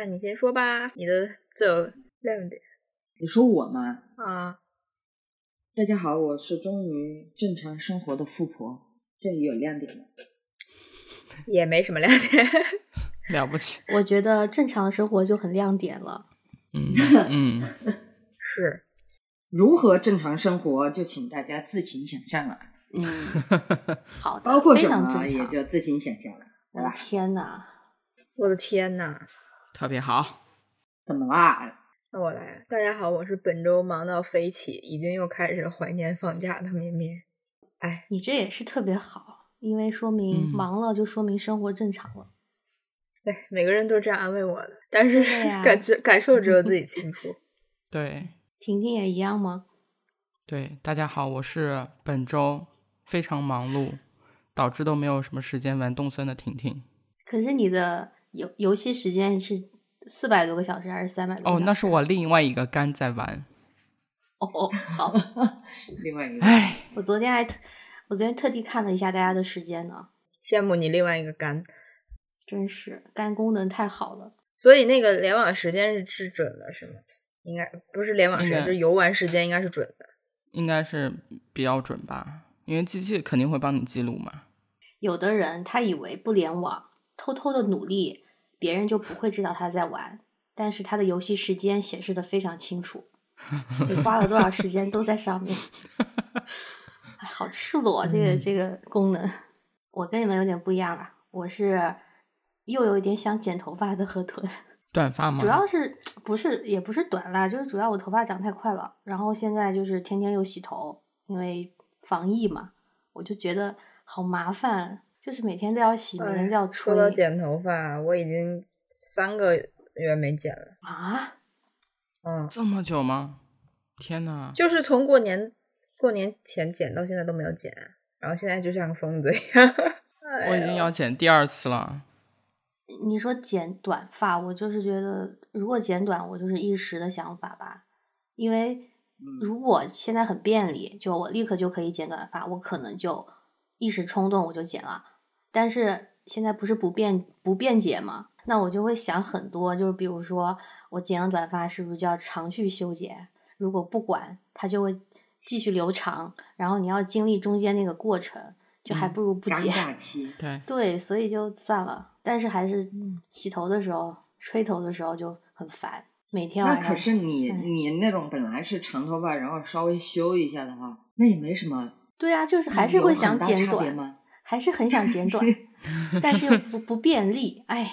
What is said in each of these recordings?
那你先说吧，你的最有亮点你说我吗？啊。大家好，我是终于正常生活的富婆，这里有亮点吗？也没什么亮点。了不起，我觉得正常的生活就很亮点了。嗯嗯，是，如何正常生活，就请大家自行想象了，嗯，好的，包括什非常正么也常。就自行想象了，我的对吧？天呐，我的天呐！特别好。怎么啦？那我来，大家好，我是本周忙到飞起，已经又开始怀念放假的绵绵。哎，你这也是特别好，因为说明嗯忙了就说明生活正常了。对，每个人都这样安慰我的，但是 感觉感受只有自己清楚。对婷婷也一样吗？对，大家好，我是本周非常忙碌，导致都没有什么时间玩动森的婷婷。可是你的游游戏时间是四百多个小时还是三百多哦，那是我另外一个肝在玩。哦哦，好，另外一个，唉，我昨天还特我昨天特地看了一下大家的时间呢，羡慕你另外一个肝，真是肝功能太好了。所以那个联网时间是是准的，是吗？应该不是联网时间，就是游玩时间应该是准的。应该是比较准吧，因为机器肯定会帮你记录嘛。有的人他以为不联网，偷偷的努力，别人就不会知道他在玩，但是他的游戏时间显示的非常清楚，你花了多少时间都在上面。哎，好赤裸，这个这个功能，我跟你们有点不一样啊，我是又有一点想剪头发的河豚，短发吗？主要是不是也不是短啦，就是主要我头发长太快了，然后现在就是天天又洗头，因为防疫嘛，我就觉得好麻烦，就是每天都要洗，每天都要哎吹说到剪头发，我已经三个月没剪了。啊。嗯，这么久吗？天呐，就是从过年过年前剪到现在都没有剪，然后现在就像个疯子一样。哎我已经要剪第二次了。你说剪短发，我就是觉得如果剪短，我就是一时的想法吧，因为如果现在很便利，就我立刻就可以剪短发，我可能就一时冲动我就剪了。但是现在不是不便不便捷嘛，那我就会想很多，就是比如说我剪了短发，是不是就要长去修剪？如果不管，它就会继续留长，然后你要经历中间那个过程，就还嗯不如不剪。对，对，所以就算了。但是还是嗯洗头的时候、吹头的时候就很烦，每天那晚上。可是你哎你那种本来是长头发，然后稍微修一下的话，那也没什么，对啊，就是还是会想剪短，吗？还是很想剪短，但是又不不便利，哎，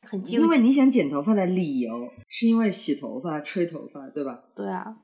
很纠结。因为你想剪头发的理由是因为洗头发、吹头发，对吧？对啊，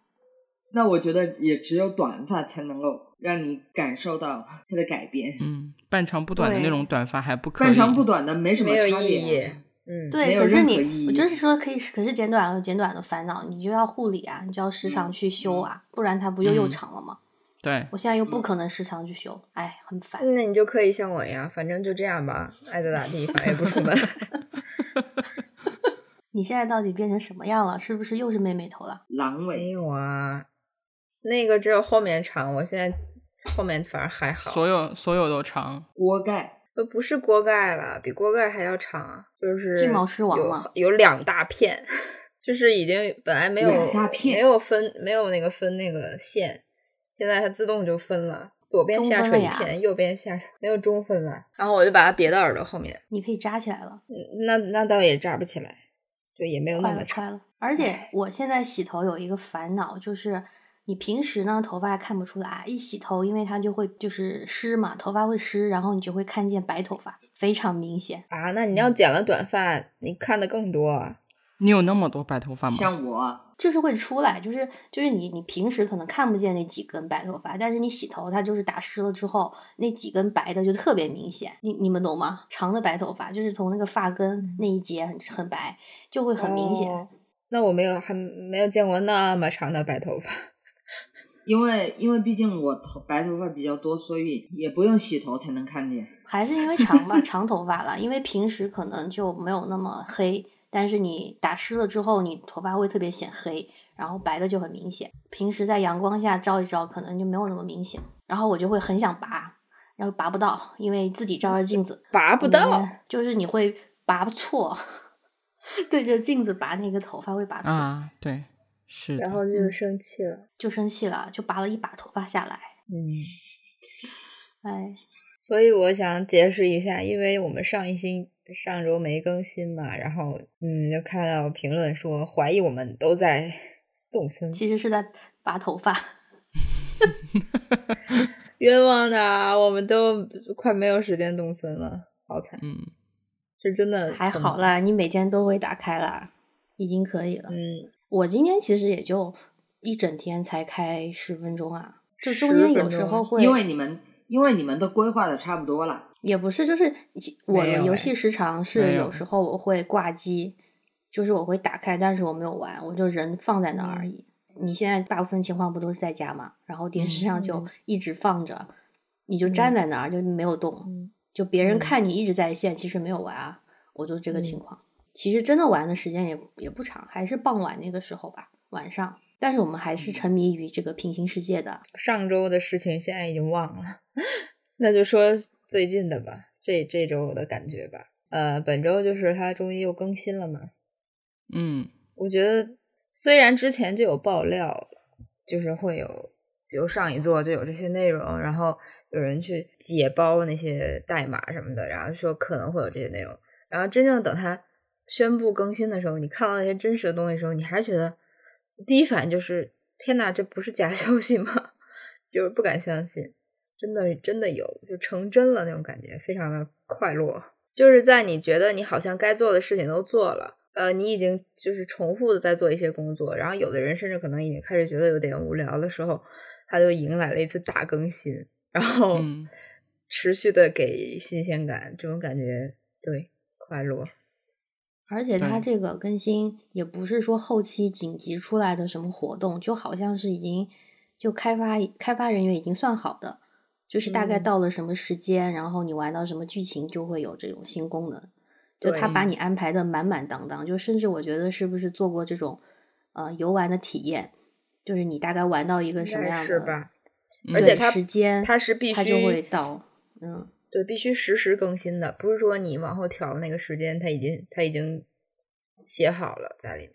那我觉得也只有短发才能够让你感受到它的改变，嗯，半长不短的那种短发还不可以。半长不短的没什么没有差别、意义啊。嗯，对，可是你，我就是说可以，可是剪短了有剪短的烦恼，你就要护理啊，你就要时常嗯去修嗯啊，不然它不就又嗯长了吗？对，我现在又不嗯可能时常去修，哎，很烦。那你就可以像我一样，反正就这样吧，爱咋咋地，反正也不出门。你现在到底变成什么样了？是不是又是妹妹头了？狼尾，有啊，那个只有后面长，我现在后面反而还好。所有所有都长。锅盖，呃，不是锅盖了，比锅盖还要长，就是金毛狮王有有两大片，就是已经本来没有大片没有分没有那个分那个线，现在它自动就分了，左边下垂一片，右边下没有中分了，然后我就把它别到耳朵后面，你可以扎起来了。嗯那那倒也扎不起来，就也没有那么长。了！而且我现在洗头有一个烦恼，就是你平时呢头发看不出来，一洗头，因为它就会就是湿嘛，头发会湿，然后你就会看见白头发，非常明显。啊，那你要剪了短发，你看的更多啊。你有那么多白头发吗？像我，就是会出来，就是就是你你平时可能看不见那几根白头发，但是你洗头，它就是打湿了之后，那几根白的就特别明显。你你们懂吗？长的白头发就是从那个发根那一节很很白，就会很明显。哦那我没有还没有见过那么长的白头发。因为因为毕竟我头白头发比较多，所以也不用洗头才能看见。还是因为长吧，长头发了，因为平时可能就没有那么黑，但是你打湿了之后，你头发会特别显黑，然后白的就很明显。平时在阳光下照一照，可能就没有那么明显。然后我就会很想拔，然后拔不到，因为自己照着镜子拔不到，嗯就是你会拔不错。对着镜子拔那个头发会拔错，啊，对，是。然后就生气了。就生气了，就拔了一把头发下来。嗯，哎，所以我想解释一下，因为我们上一星上周没更新嘛，然后嗯，就看到评论说怀疑我们都在 动森，其实是在拔头发。冤枉的啊，我们都快没有时间动森了，好惨，嗯，是真的还好啦，你每天都会打开啦，已经可以了。嗯，我今天其实也就一整天才开十分钟啊，就中间有时候会，因为你们因为你们都规划的差不多了，也不是，就是我的游戏时长是有有时候我会挂机，就是我会打开，但是我没有玩，我就人放在那儿而嗯已。你现在大部分情况不都是在家嘛，然后电视上就嗯一直放着，你就站在那儿就没有动，嗯就别人嗯看你一直在线，其实没有玩啊，我就这个情嗯况。其实真的玩的时间也也不长，还是傍晚那个时候吧，晚上。但是我们还是嗯沉迷于这个平行世界的，上周的事情现在已经忘了，那就说最近的吧，这这周的感觉吧。呃，本周就是它终于又更新了嘛，嗯，我觉得虽然之前就有爆料，就是会有，比如上一座就有这些内容，然后有人去解包那些代码什么的，然后说可能会有这些内容，然后真正等它宣布更新的时候，你看到那些真实的东西的时候，你还是觉得第一反应就是天呐，这不是假消息吗？就是不敢相信，真的真的有，就成真了那种感觉，非常的快乐。就是在你觉得你好像该做的事情都做了，呃，你已经就是重复的在做一些工作，然后有的人甚至可能已经开始觉得有点无聊的时候，他就迎来了一次大更新，然后嗯持续的给新鲜感，这种感觉对快乐，而且它这个更新也不是说后期紧急出来的什么活动，就好像是已经就开发开发人员已经算好的，就是大概嗯到了什么时间，然后你玩到什么剧情就会有这种新功能，就他把你安排的满满当当，就甚至我觉得是不是做过这种呃游玩的体验，就是你大概玩到一个什么样的是吧？而且它时间，它是必它就须会到嗯。对，必须实时更新的，不是说你往后调那个时间，它已经它已经写好了在里面，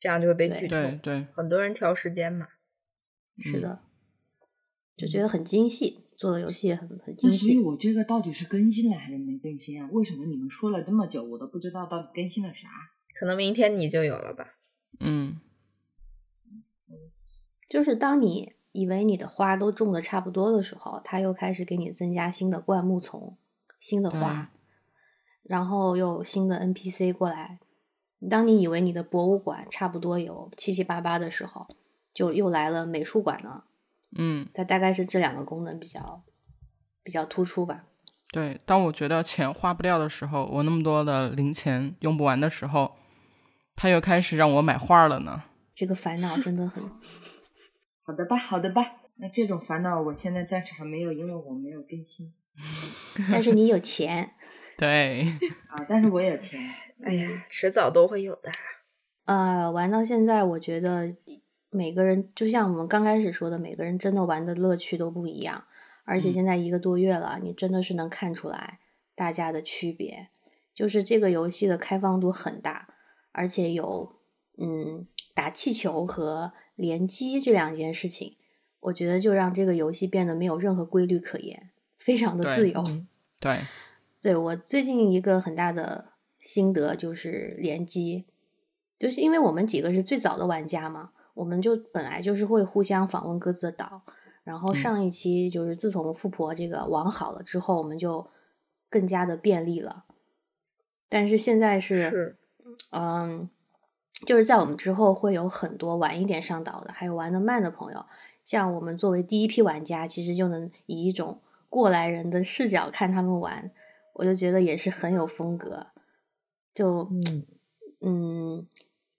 这样就会被对剧透。对对，很多人调时间嘛，嗯是的，就觉得很精细，做的游戏也很很精那所以。我这个到底是更新了还是没更新啊？为什么你们说了这么久，我都不知道到底更新了啥？可能明天你就有了吧？嗯就是当你以为你的花都种的差不多的时候，它又开始给你增加新的灌木丛、新的花，然后又新的 NPC 过来。当你以为你的博物馆差不多有七七八八的时候，就又来了美术馆呢。嗯，它大概是这两个功能比较比较突出吧。对。当我觉得钱花不掉的时候，我那么多的零钱用不完的时候，他又开始让我买画了呢。这个烦恼真的很好的吧，好的吧。那这种烦恼我现在暂时还没有，因为我没有更新 但是你有钱，对，啊。但是我有钱，哎呀，迟早都会有的。呃，玩到现在，我觉得每个人就像我们刚开始说的，每个人真的玩的乐趣都不一样。而且嗯现在一个多月了，你真的是能看出来大家的区别。就是这个游戏的开放度很大，而且有嗯打气球和联机这两件事情，我觉得就让这个游戏变得没有任何规律可言，非常的自由。嗯对，对 我最近一个很大的心得就是联机，就是因为我们几个是最早的玩家嘛，我们就本来就是会互相访问各自的岛，然后嗯上一期就是自从富婆这个网好了之后，我们就更加的便利了。但是现在是，是嗯，就是在我们之后会有很多晚一点上岛的，还有玩的慢的朋友。像我们作为第一批玩家，其实就能以一种过来人的视角看他们玩，我就觉得也是很有风格。就嗯嗯，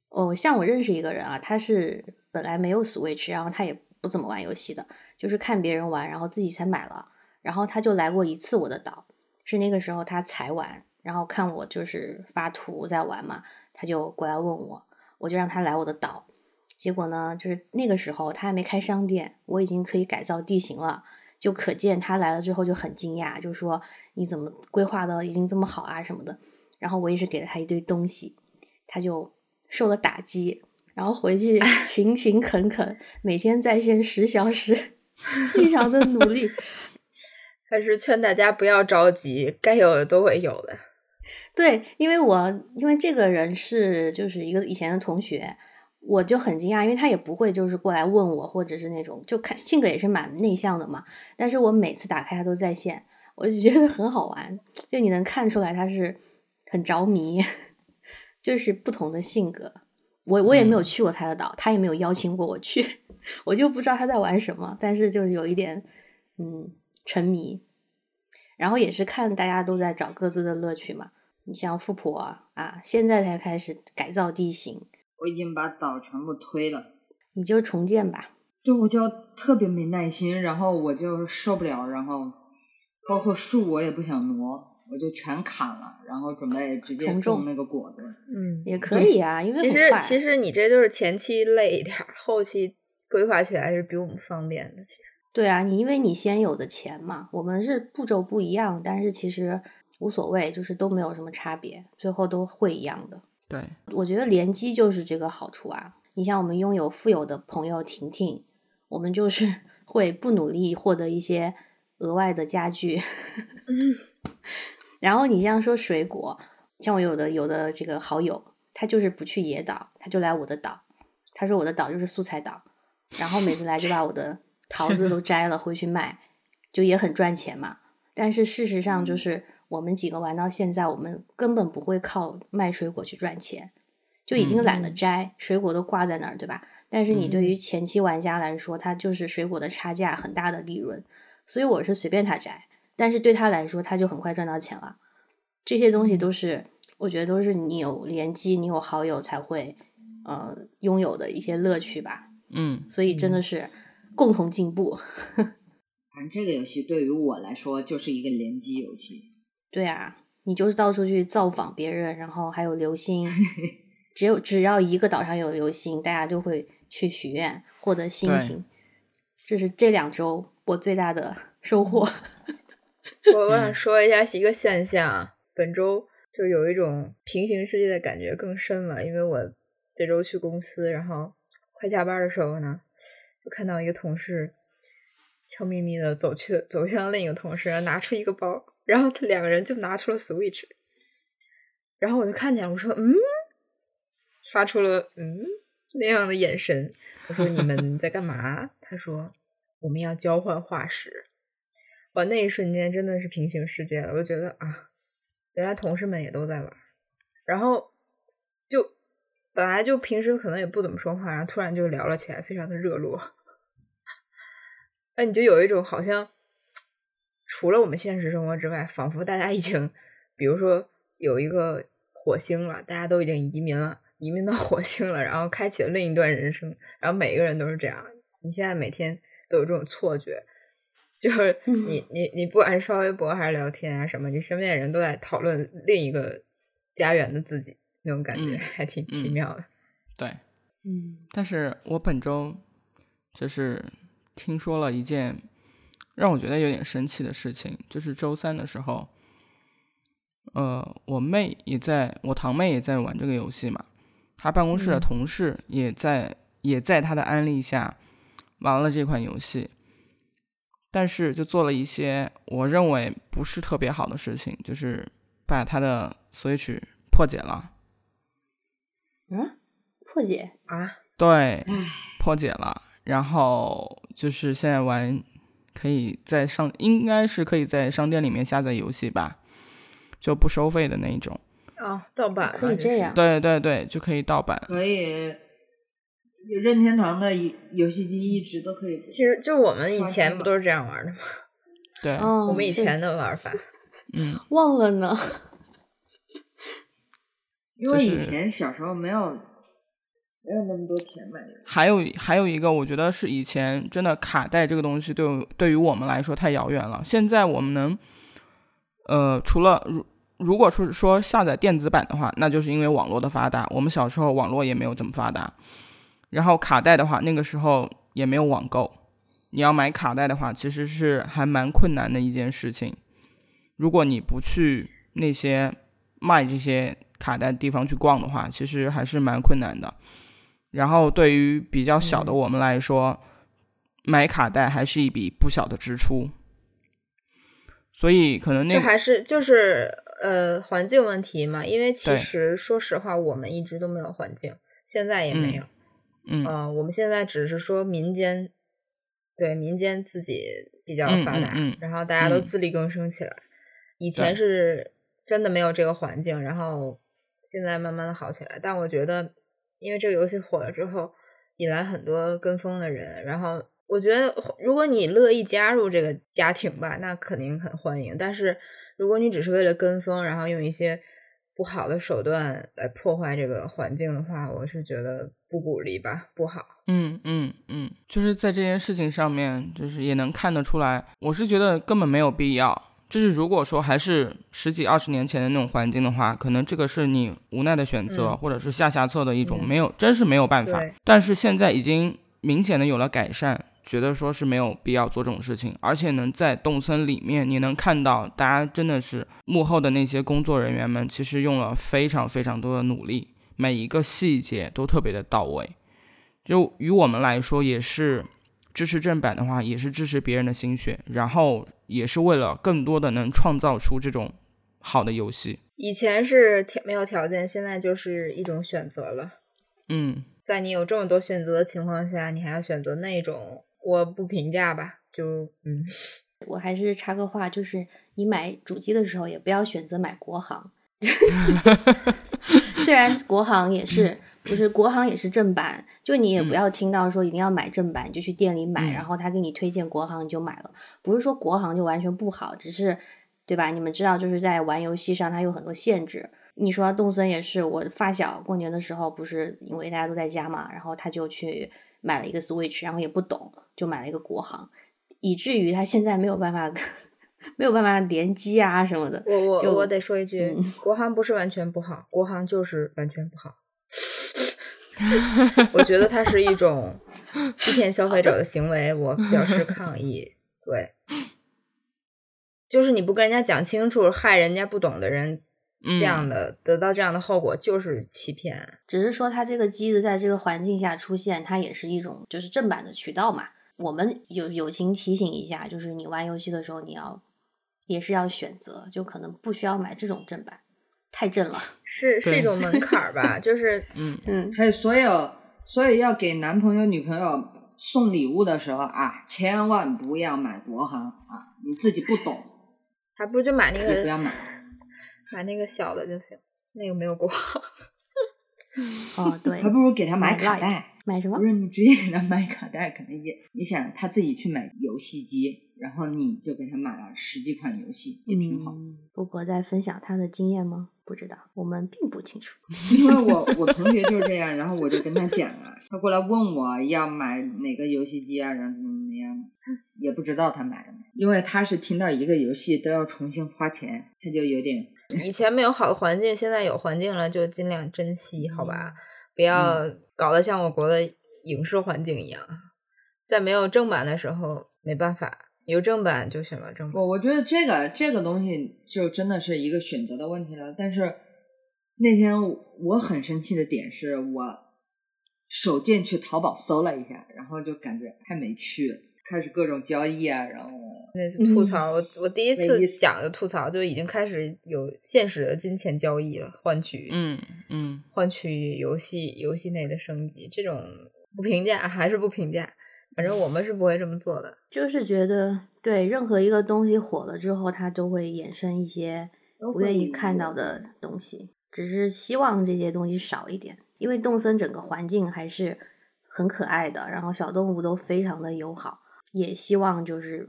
哦，像我认识一个人啊，他是本来没有 Switch，然后他也不怎么玩游戏的，就是看别人玩，然后自己才买了。然后他就来过一次我的岛，是那个时候他才玩，然后看我就是发图在玩嘛，他就过来问我，我就让他来我的岛。结果呢，就是那个时候他还没开商店，我已经可以改造地形了，就可见他来了之后就很惊讶，就说你怎么规划的已经这么好啊什么的。然后我也是给了他一堆东西，他就受了打击，然后回去 勤勤恳恳，每天在线十小时，非常的努力。还是劝大家不要着急，该有的都会有的。对，因为我因为这个人是就是一个以前的同学，我就很惊讶，因为他也不会就是过来问我，或者是那种就看性格也是蛮内向的嘛。但是我每次打开他都在线，我就觉得很好玩，就你能看出来他是很着迷，就是不同的性格。我我也没有去过他的岛，他也没有邀请过我去，我就不知道他在玩什么，但是就是有一点嗯沉迷，然后也是看大家都在找各自的乐趣嘛。你像富婆啊，现在才开始改造地形，我已经把岛全部推了，你就重建吧。对，我就特别没耐心，然后我就受不了，然后包括树我也不想挪，我就全砍了，然后准备直接种种那个果子。嗯，也可以啊，因为其实其实你这就是前期累一点，后期规划起来是比我们方便的。其实，对啊，你因为你先有的钱嘛，我们是步骤不一样，但是其实无所谓，就是都没有什么差别，最后都会一样的。对，我觉得联机就是这个好处啊。你像我们拥有富有的朋友婷婷，我们就是 会不努力获得一些额外的家具。然后你像说水果，像我有的有的这个好友，他就是不去野岛，他就来我的岛。他说我的岛就是素材岛，然后每次来就把我的桃子都摘了回去卖，就也很赚钱嘛。但是事实上就是我们几个玩到现在，我们根本不会靠卖水果去赚钱，就已经懒得摘，水果都挂在那儿，对吧？但是你对于前期玩家来说，它就是水果的差价很大的利润，所以我是随便他摘，但是对他来说，他就很快赚到钱了。这些东西都是我觉得都是你有联机，你有好友才会呃拥有的一些乐趣吧。嗯，所以真的是共同进步。反正这个游戏对于我来说就是一个联机游戏。对啊，你就是到处去造访别人，然后还有流星，只有只要一个岛上有流星，大家就会去许愿获得星星。这是这两周我最大的收获。我我想说一下一个现象啊，本周就有一种平行世界的感觉更深了，因为我这周去公司，然后快下班的时候呢，就看到一个同事悄咪咪的走去走向另一个同事，然后拿出一个包，然后他两个人就拿出了 Switch，然后我就看见，我说嗯，发出了嗯那样的眼神，我说你们在干嘛？他说我们要交换化石。哇，那一瞬间真的是平行世界了，我就觉得啊，原来同事们也都在玩，然后就本来就平时可能也不怎么说话，然后突然就聊了起来，非常的热络。那 你就有一种好像除了我们现实生活之外，仿佛大家已经，比如说有一个火星了，大家都已经移民了，移民到 火星了，然后开启了另一段人生，然后每一个人都是这样。你现在每天都有这种错觉，就是你你你不管是刷微博还是聊天啊什么，你身边的人都在讨论另一个家园的自己，那种感觉、嗯还挺奇嗯妙的。对。嗯但是我本周就是听说了一件让我觉得有点生气的事情，就是周三的时候，呃，我妹也在，我堂妹也在玩这个游戏嘛，她办公室的嗯。同事也在，也在她的安利下玩了这款游戏，但是就做了一些我认为不是特别好的事情，就是把她的 Switch 破解了。嗯，破解？啊，对，破解了，然后就是现在玩，可以在上，应该是可以在商店里面下载游戏吧，就不收费的那一种。哦，盗版可以这样对对对，就可以盗版。可以，任天堂的游游戏机一直都可以。其实就我们以前不都是这样玩的吗？对，哦，我们以前的玩法。嗯，忘了呢。因为以前小时候没有没有那么多钱买。还有还有一个，我觉得是以前真的卡带这个东西对对于我们来说太遥远了。现在我们能，呃，除了如如果说说下载电子版的话，那就是因为网络的发达。我们小时候网络也没有这么发达。然后卡带的话，那个时候也没有网购，你要买卡带的话，其实是还蛮困难的一件事情。如果你不去那些卖这些卡带的地方去逛的话，其实还是蛮困难的。然后对于比较小的我们来说，买卡带还是一笔不小的支出。所以可能那这还是就是呃环境问题嘛，因为其实说实话，我们一直都没有环境，现在也没有。嗯，呃，我们现在只是说民间，对民间自己比较发达，然后大家都自力更生起来。以前是真的没有这个环境，然后现在慢慢的好起来。但我觉得，因为这个游戏火了之后，引来很多跟风的人，然后。我觉得，如果你乐意加入这个家庭吧，那肯定很欢迎。但是，如果你只是为了跟风，然后用一些不好的手段来破坏这个环境的话，我是觉得不鼓励吧，不好。嗯嗯嗯，就是在这件事情上面，就是也能看得出来，我是觉得根本没有必要。就是如果说还是十几二十年前的那种环境的话，可能这个是你无奈的选择，或者是下下策的一种，没有，真是没有办法。但是现在已经明显的有了改善。觉得说是没有必要做这种事情，而且能在动森里面，你能看到大家真的是幕后的那些工作人员们，其实用了非常非常多的努力，每一个细节都特别的到位。就与我们来说，也是支持正版的话，也是支持别人的心血，然后也是为了更多的能创造出这种好的游戏。以前是条没有条件，现在就是一种选择了。嗯，在你有这么多选择的情况下，你还要选择那种。我不评价吧，就嗯，我还是插个话，就是你买主机的时候也不要选择买国行，虽然国行也是，不是国行也是正版，就你也不要听到说一定要买正版，就去店里买，然后他给你推荐国行你就买了，不是说国行就完全不好，只是对吧？你们知道就是在玩游戏上它有很多限制。你说动森也是，我发小过年的时候不是因为大家都在家嘛，然后他就去。买了一个 Switch，然后也不懂，就买了一个国行，以至于他现在没有办法，没有办法联机啊什么的。我我我得说一句，国行不是完全不好，国行就是完全不好。我觉得它是一种欺骗消费者的行为，我表示抗议。对，就是你不跟人家讲清楚，害人家不懂的人。这样的得到这样的后果就是欺骗，只是说它这个机子在这个环境下出现，它也是一种就是正版的渠道嘛。我们有友情提醒一下，就是你玩游戏的时候，你要也是要选择，就可能不需要买这种正版，太正了，是是一种门槛儿吧？就是 嗯嗯，还有所有所以要给男朋友女朋友送礼物的时候啊，千万不要买国行啊，你自己不懂，还不如就买那个不要买。买那个小的就行，那个没有国行。哦，对，还不如给他买卡带。买什么？不是你直接给他买卡带，可能也你想他自己去买游戏机，然后你就给他买了十几款游戏，也挺好。富婆在分享他的经验吗？不知道，我们并不清楚。因为我我同学就是这样，然后我就跟他讲啊，他过来问我要买哪个游戏机啊，然后怎么怎么样，也不知道他买了没，因为他是听到一个游戏都要重新花钱，他就有点。以前没有好的环境，现在有环境了，就尽量珍惜，好吧？不要搞得像我国的影视环境一样。在没有正版的时候，没办法；有正版就选择正版。我我觉得这个这个东西就真的是一个选择的问题了。但是那天我很生气的点是我手贱去淘宝搜了一下，然后就感觉还没去。开始各种交易啊，然后那次吐槽，我我第一次讲的吐槽就已经开始有现实的金钱交易了，换取嗯嗯换取游戏游戏内的升级，这种不评价还是不评价，反正我们是不会这么做的。就是觉得对任何一个东西火了之后，它都会衍生一些不愿意看到的东西，只是希望这些东西少一点，因为动森整个环境还是很可爱的，然后小动物都非常的友好。也希望就是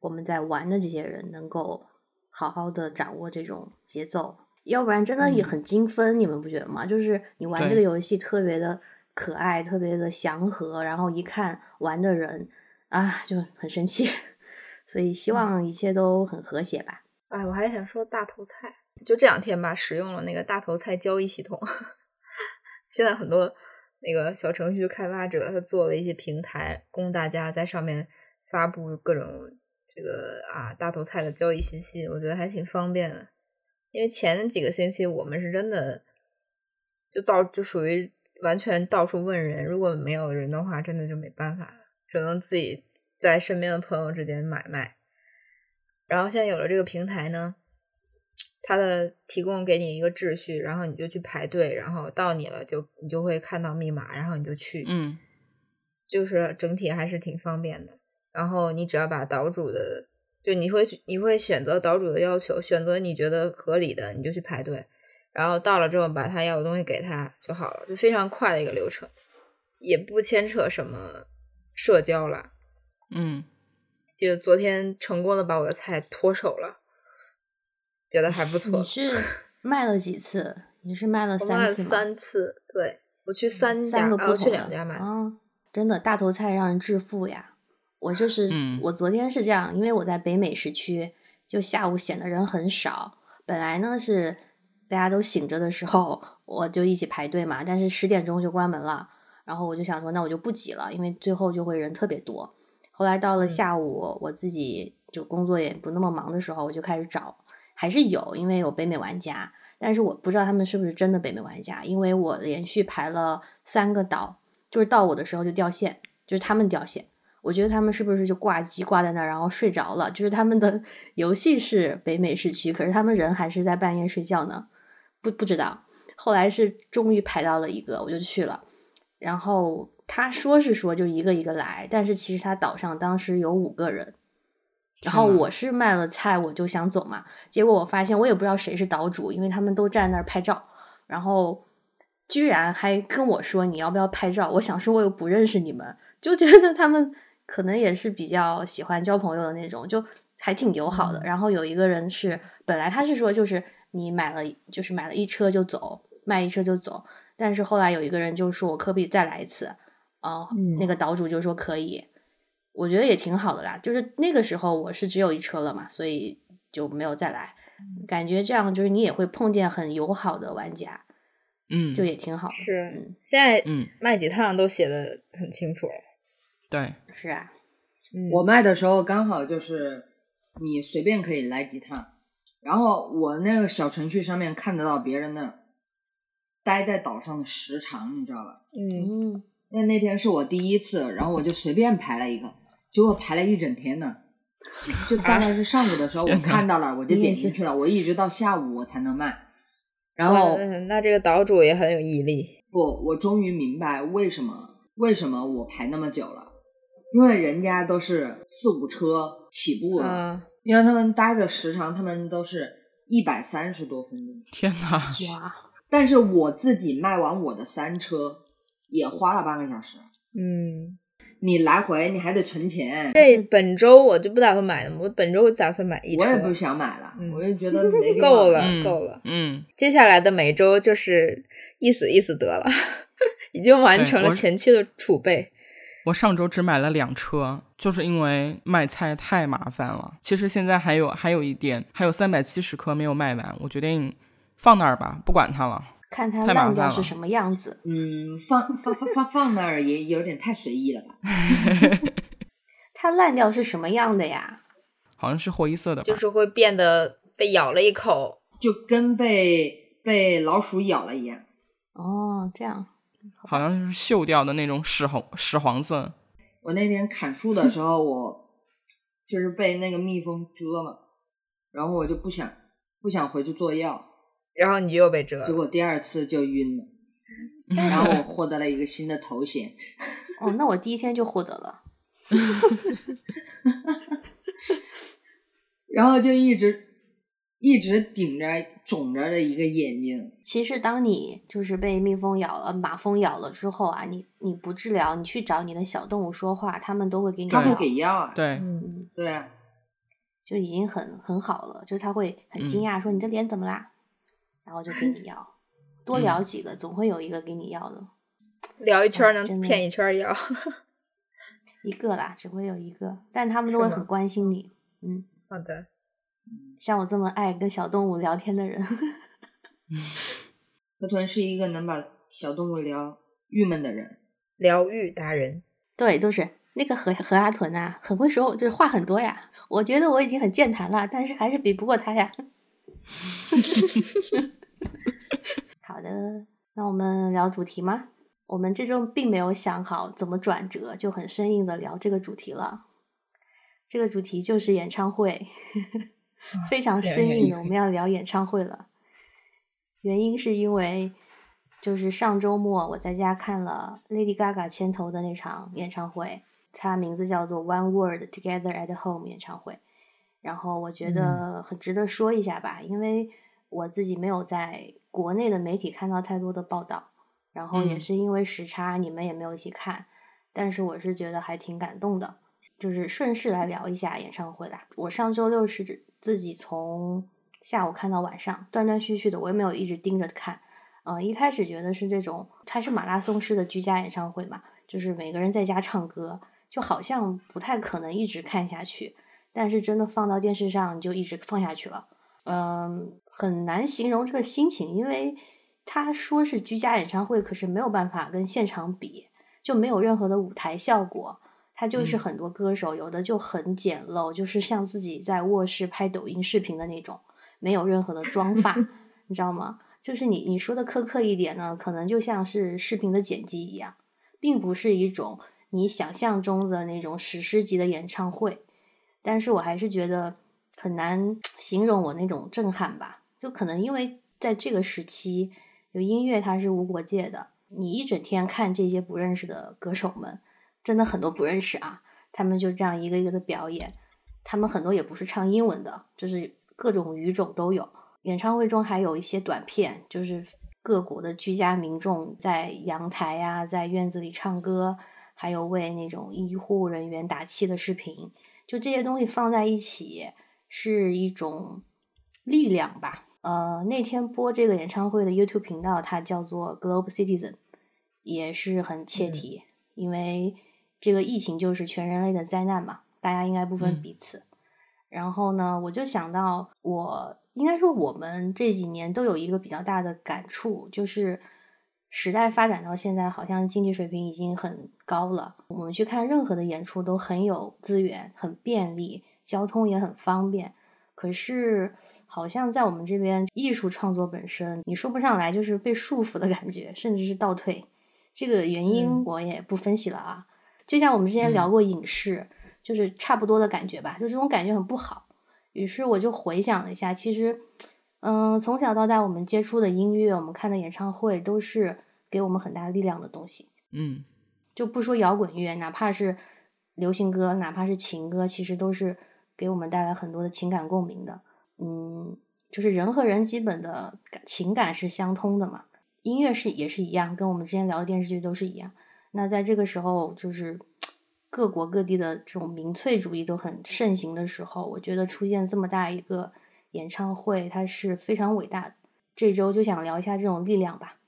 我们在玩的这些人能够好好的掌握这种节奏，要不然真的也很精分，你们不觉得吗？就是你玩这个游戏特别的可爱，特别的祥和，然后一看玩的人啊就很生气，所以希望一切都很和谐吧。哎，我还想说大头菜，就这两天吧，使用了那个大头菜交易系统，现在很多那个小程序开发者他做了一些平台，供大家在上面。发布各种这个啊大头菜的交易信息，我觉得还挺方便的。因为前几个星期我们是真的就到就属于完全到处问人，如果没有人的话，真的就没办法了，只能自己在身边的朋友之间买卖。然后现在有了这个平台呢，它的提供给你一个秩序，然后你就去排队，然后到你了就你就会看到密码，然后你就去，嗯就是整体还是挺方便的。然后你只要把岛主的，就你会你会选择岛主的要求，选择你觉得合理的，你就去排队，然后到了之后把他要的东西给他就好了，就非常快的一个流程，也不牵扯什么社交了。嗯，就昨天成功的把我的菜脱手了，觉得还不错你。是 卖了几次？你是卖了我卖了三次吗？三次，对我去三家，三个啊我去不同的两家买的。啊，真的大头菜让人致富呀！我就是、嗯我昨天是这样，因为我在北美市区，就下午显得人很少。本来呢是大家都醒着的时候，我就一起排队嘛，但是十点钟就关门了。然后我就想说，那我就不挤了，因为最后就会人特别多。后来到了嗯下午，我自己就工作也不那么忙的时候，我就开始找，还是有，因为有北美玩家，但是我不知道他们是不是真的北美玩家，因为我连续排了三个岛，就是到我的时候就掉线，就是他们掉线。我觉得他们是不是就挂机挂在那儿，然后睡着了？就是他们的 游戏是北美市区，可是他们人还是在半夜睡觉呢，不不知道。后来是终于排到了一个，我就去了。然后他说是说就一个一个来，但是其实他岛上当时有五个人。然后我是卖了菜，我就想走嘛，结果我发现我也不知道谁是岛主，因为他们都站那儿拍照，然后居然还跟我说你要不要拍照？我想说我又不认识你们，就觉得他们可能也是比较喜欢交朋友的那种，就还挺友好的。然后有一个人是本来他是说就是你买了就是买了一车就走，卖一车就走，但是后来有一个人就说我可不可以再来一次？哦、嗯那个岛主就说可以，我觉得也挺好的啦。就是那个时候我是只有一车了嘛，所以就没有再来。感觉这样就是你也会碰见很友好的玩家，嗯，就也挺好的。是嗯，现在嗯，卖几趟都写的很清楚了。对，是啊，嗯我卖的时候刚好就是你随便可以来几趟，然后我那个小程序上面看得到别人的待在岛上的时长，你知道吧？嗯，嗯，因为那天是我第一次，然后我就随便排了一个，结果排了一整天呢。就大概是上午的时候 我看到了，我就点进去了，我一直到下午我才能卖。然后那那这个岛主也很有毅力。不，我终于明白为什么为什么我排那么久了，因为人家都是四五车起步的，啊，因为他们待的时长，他们都是一百三十多分钟。天哪，哇，但是我自己卖完我的三车，也花了半个小时。嗯，你来回你还得存钱，这本周我就不打算买了，我本周我打算买一车，我也不想买了，嗯我就觉得没 够了，嗯够了。嗯，接下来的每周就是意思意思得了，已经完成了前期的储备。我上周只买了两车，就是因为卖菜太麻烦了。其实现在还有还有一点，还有三百七十颗没有卖完，我决定放那儿吧，不管它了。看它烂掉是什么样子。嗯，放放放放放那儿也有点太随意了吧？它烂掉是什么样的呀？好像是灰色的？就是会变得被咬了一口，就跟被被老鼠咬了一样。哦，这样，好像是锈掉的那种屎红屎黄色。我那天砍树的时候，我就是被那个蜜蜂蛰了，然后我就不想不想回去做药，然后你又被蛰了。结果第二次就晕了，然后我获得了一个新的头衔。哦，那我第一天就获得了。然后就一直一直顶着肿着的一个眼睛，其实，当你就是被蜜蜂咬了、马蜂咬了之后啊，你你不治疗，你去找你的小动物说话，他们都会给你药他会给药啊，对，嗯，嗯，对啊，就已经很很好了，就是他会很惊讶说你这脸怎么啦，然后就给你药，多聊几个，总会有一个给你药的，聊一圈能骗一圈儿药。一个啦，只会有一个，但他们都会很关心你，嗯，好的，像我这么爱跟小动物聊天的人，河豚是一个能把小动物聊郁闷的人。疗愈达人。对，都是那个河河阿豚啊，很会说，就是话很多呀。我觉得我已经很健谈了，但是还是比不过他呀。好的，那我们聊主题吗？我们这周并没有想好怎么转折，就很生硬的聊这个主题了。这个主题就是演唱会，非常生硬的，我们要聊演唱会了。原因是因为，就是上周末我在家看了 Lady Gaga 牵头的那场演唱会，它名字叫做 One World Together at Home 演唱会。然后我觉得很值得说一下吧，因为我自己没有在国内的媒体看到太多的报道，然后也是因为时差，你们也没有一起看，但是我是觉得还挺感动的。就是顺势来聊一下演唱会啦。我上周六是自己从下午看到晚上，断断续续的，我也没有一直盯着看。嗯，一开始觉得是这种，它是马拉松式的居家演唱会嘛，就是每个人在家唱歌，就好像不太可能一直看下去。但是真的放到电视上就一直放下去了，嗯，很难形容这个心情，因为他说是居家演唱会，可是没有办法跟现场比，就没有任何的舞台效果，他就是很多歌手有的就很简陋，就是像自己在卧室拍抖音视频的那种，没有任何的妆发，你知道吗？就是你你说的苛刻一点呢，可能就像是视频的剪辑一样，并不是一种你想象中的那种史诗级的演唱会。但是我还是觉得很难 形容我那种震撼吧，就可能因为在这个时期，就音乐它是无国界的，你一整天看这些不认识的歌手们，真的很多不认识啊，他们就这样一个一个的表演，他们很多也不是唱英文的，就是各种语种都有。演唱会中还有一些短片，就是各国的居家民众在阳台呀，在院子里唱歌，还有为那种医护人员打气的视频。就这些东西放在一起是一种力量吧。呃，那天播这个演唱会的 YouTube 频道，它叫做 Globe Citizen，也是很切题，因为这个疫情就是全人类的灾难嘛，大家应该不分彼此。然后呢，我就想到，我应该说我们这几年都有一个比较大的感触，就是。时代发展到现在，好像经济水平已经很高了。我们去看任何的演出都很有资源，很便利，交通也很方便。可是，好像在我们这边，艺术创作本身，你说不上来，就是被束缚的感觉，甚至是倒退。这个原因我也不分析了啊。就像我们之前聊过影视，就是差不多的感觉吧，就这种感觉很不好。于是我就回想了一下，其实。嗯，从小到大，我们接触的音乐，我们看的演唱会，都是给我们很大力量的东西。嗯，就不说摇滚乐，哪怕是流行歌，哪怕是情歌，其实都是给我们带来很多的情感共鸣的。嗯，就是人和人基本的情感是相通的嘛，音乐是也是一样，跟我们之前聊的电视剧都是一样。那在这个时候，就是各国各地的这种民粹主义都很盛行的时候，我觉得出现这么大一个。演唱会它是非常伟大的，这周就想聊一下这种力量吧。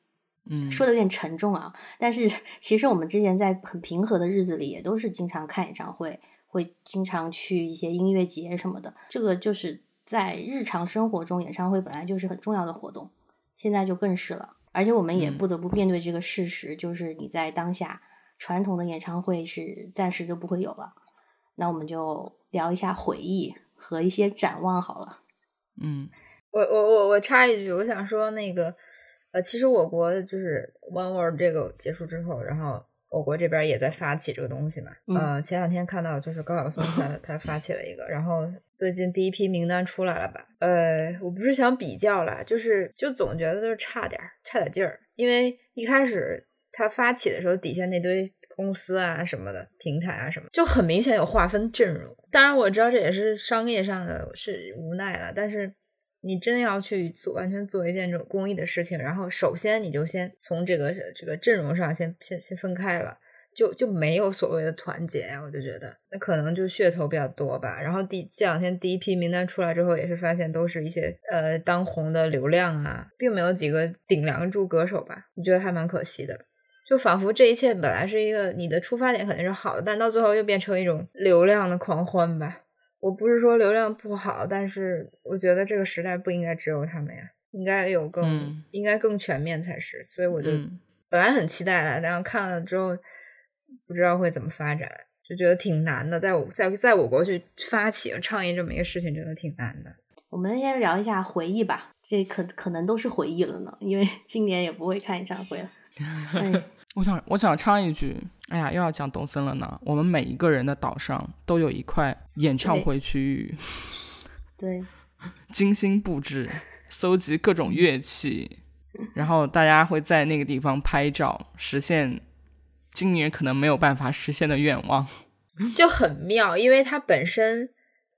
嗯，说的有点沉重啊，但是 其实我们之前在很平和的日子里，也都是经常看演唱会，会经常去一些音乐节什么的。这个就是在日常生活中，演唱会本来就是很重要的活动，现在就更是了。而且我们也不得不面对这个事实，就是你在当下传统的演唱会是暂时就不会有了。那我们就聊一下回忆和一些展望好了。嗯，我我我我插一句，我想说那个，呃，其实我国就是 One World 这个结束之后，然后我国这边也在发起这个东西嘛。嗯，前两天看到就是高晓松他 他发起了一个，然后最近第一批名单出来了吧？呃，我不是想比较了，就是就总觉得就是差点差点劲儿，因为一开始他发起的时候，底下那堆公司啊什么的平台啊什么，就很明显有划分阵容。当然我知道这也是商业上的是无奈了，但是你真要去做完全做一件这种公益的事情，然后首先你就先从这个这个阵容上先先先分开了，就就没有所谓的团结呀。我就觉得那可能就噱头比较多吧。然后第这两天第一批名单出来之后，也是发现都是一些呃当红的流量啊，并没有几个顶梁柱歌手吧。我觉得还蛮可惜的。就仿佛这一切本来是一个你的出发点肯定是好的，但到最后又变成一种流量的狂欢吧。我不是说流量不好，但是我觉得这个时代不应该只有他们呀，应该有更应该更全面才是。所以我就本来很期待了，然后看了之后不知道会怎么发展，就觉得挺难的。在我在在我国去发起倡议这么一个事情，真的挺难的。我们先聊一下回忆吧，这可可能都是回忆了呢，因为 今年也不会看演唱会了。哎，我想，我想插一句，哎呀，又要讲东森了呢。我们每一个人的岛上都有一块演唱会区域，对，精心布置，搜集各种乐器，然后大家会在那个地方拍照，实现今年可能没有办法实现的愿望。就很妙，因为它本身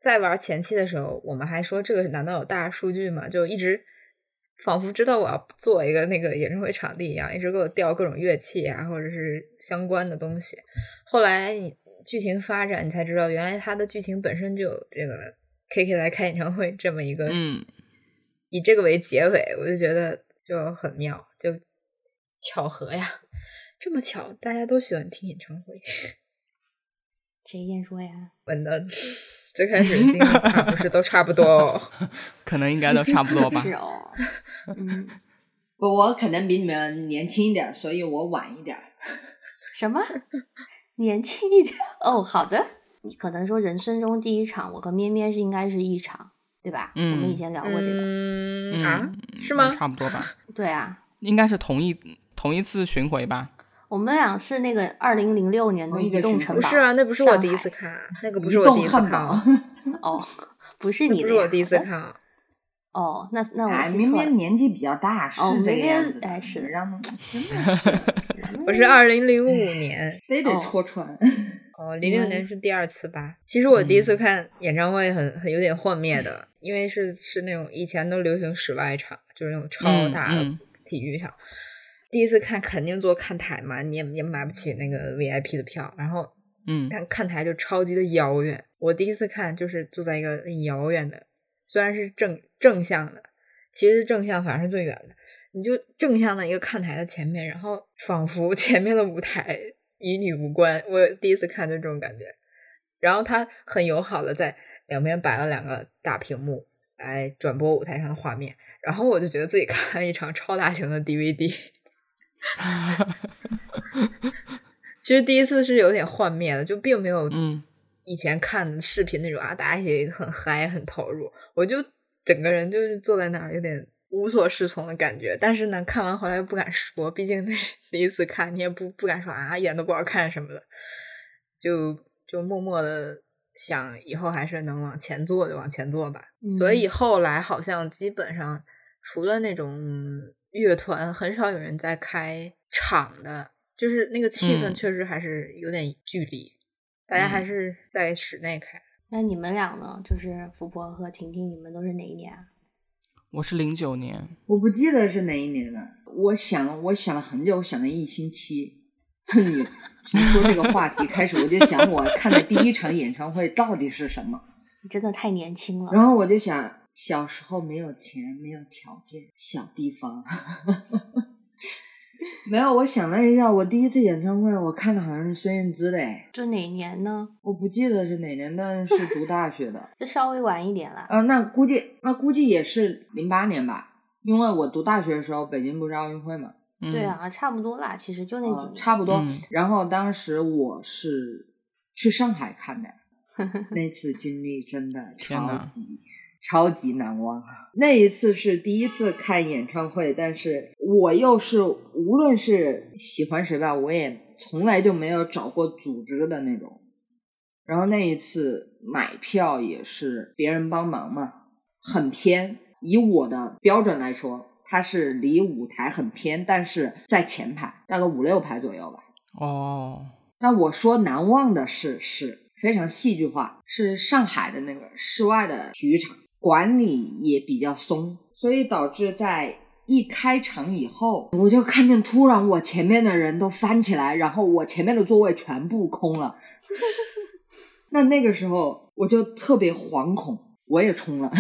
在玩前期的时候，我们还说这个难道有大数据吗？就一直仿佛知道我要做一个那个演唱会场地一样，一直给我调各种乐器啊，或者是相关的东西。后来你剧情发展，你才知道原来他的剧情本身就有这个 K K 来开演唱会这么一个，嗯，以这个为结尾，我就觉得就很妙，就巧合呀，这么巧，大家都喜欢听演唱会。谁先说呀？文的最开始经不是都差不多哦。可能应该都差不多吧 是。哦，嗯，我，我可能比你们年轻一点儿，所以我晚一点儿。什么？年轻一点哦，好的。你可能说人生中第一场，我和咩咩是应该是一场，对吧？嗯我们以前聊过这个。嗯啊，是吗？差不多吧，对啊，应该是同一同一次巡回吧。我们俩是那个二零零六年的一个群移动城堡。不是啊，那不是我第一次看，那个不是我第一次看哦，，哦，不是你不是我第一次。看哦。哦，那那哎，我记错了。明明年纪比较大，是哦这样子。哎是的让真的是 我是二零零五年，非得哦戳穿。哦，零六年是第二次吧。其实我第一嗯次看演唱会很很有点幻灭的，因为是是那种以前都流行室外场，就是那种超嗯大的嗯体育场。第一次看肯定坐看台嘛，你也也买不起那个 VIP 的票，然后嗯，看看台就超级的遥远。我第一次看就是坐在一个很遥远的，虽然是正正向的，其实正向反而是最远的。你就正向的一个看台的前面，然后仿佛 前面的舞台与你无关。我第一次看就这种感觉。然后他很友好的在两边摆了两个大屏幕来转播舞台上的画面，然后我就觉得自己看一场超大型的 DVD。其实第一次是有点幻灭的，就并没有嗯以前看视频那种啊，大家一起很嗨很投入，我就整个人就是坐在那儿有点无所适从的感觉。但是呢，看完回来又不敢说，毕竟那是 第一次看，你也不不敢说啊演的不好看什么的，就就默默的想以后还是能往前做就往前做吧。所以后来好像基本上除了那种乐团，很少有人在开场的，就是那个气氛嗯确实还是有点距离。大家还嗯是在室内开。那你们俩呢？就是福婆和婷婷，你们都是哪一年啊？我是零九年，我不记得是哪一年了，我想了，我想了很久，我想了一星期。你从说这个话题开始，我就想我看的第一场演唱会到底是什么，你真的太年轻了。然后我就想，小时候没有钱，没有条件，小地方。没有，我想了一下，我第一次演唱会，我看的好像是孙燕姿的，哎，就哪年呢？我不记得是哪年，但是读大学的。这稍微晚一点了。啊，那估计那估计也是零八年吧，因为我读大学的时候，北京不是奥运会嘛，嗯、对，啊，差不多啦，其实就那几呃年。差不多。嗯然后当时我是去上海看的，那次经历真的超级超级难忘。那一次是第一次看演唱会，但是我又是无论是喜欢谁吧，我也从来就没有找过组织的那种。然后那一次买票也是别人帮忙嘛，很偏。以我的标准来说，它是离舞台很偏，但是在前排，大概五六排左右吧。哦，那我说难忘的是，是非常戏剧化，是上海的那个室外的体育场，管理也比较松，所以导致在一开场以后，我就看见突然我前面的人都翻起来，然后我前面的座位全部空了。那那个时候我就特别惶恐，我也冲了，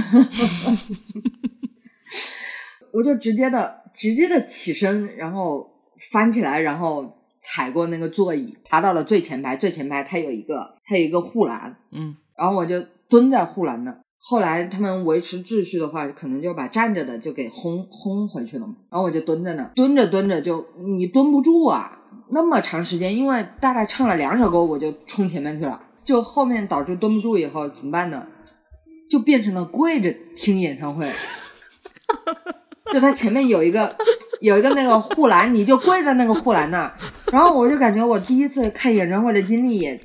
我就直接的直接的起身，然后翻起来，然后踩过那个座椅，爬到了最前排。最前排它有一个它有一个护栏，嗯然后我就蹲在护栏那。后来他们维持秩序的话，可能就把站着的就给轰轰回去了嘛。然后我就蹲在那，蹲着蹲着就你蹲不住啊，那么长时间，因为大概唱了两首歌，我就冲前面去了。就后面导致蹲不住以后怎么办呢？就变成了跪着听演唱会。就他前面有一个有一个那个护栏，你就跪在那个护栏那儿。然后我就感觉我第一次看演唱会的经历也，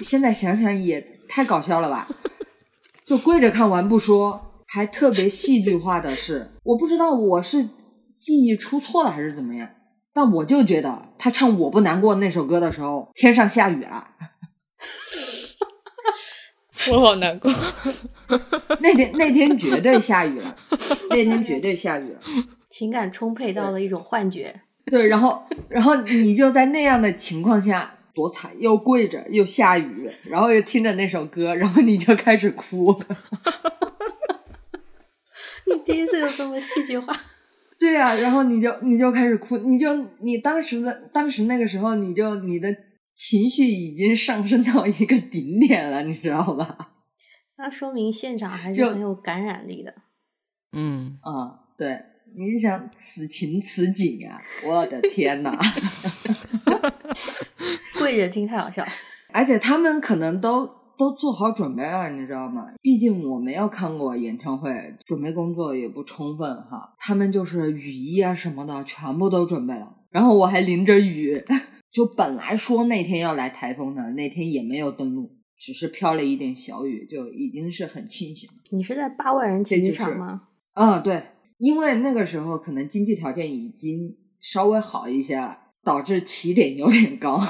现在想想也太搞笑了吧。就跪着看完不说，还特别戏剧化的是，我不知道我是记忆出错了还是怎么样，但我就觉得他唱《我不难过》那首歌的时候，天上下雨了。我好难过。那天那天绝对下雨了，那天绝对下雨了。情感充沛到了一种幻觉。对，然后然后你就在那样的情况下，多惨，又跪着又下雨，然后又听着那首歌，然后你就开始哭。你第一次就这么戏剧化。对呀、然后你就你就开始哭，你就你当时的当时那个时候，你就你的情绪已经上升到一个顶点了，你知道吧？那说明现场还是很有感染力的。嗯，啊、对，你就想此情此景啊，我的天呐！跪着听太好笑。而且他们可能都都做好准备了，你知道吗？毕竟我没有看过演唱会，准备工作也不充分哈。他们就是雨衣啊什么的，全部都准备了，然后我还淋着雨。就本来说那天要来台风的，那天也没有登陆，只是飘了一点小雨，就已经是很庆幸了。你是在八万人体育这就是场吗？嗯，对，因为那个时候可能经济条件已经稍微好一些了，导致起点有点高，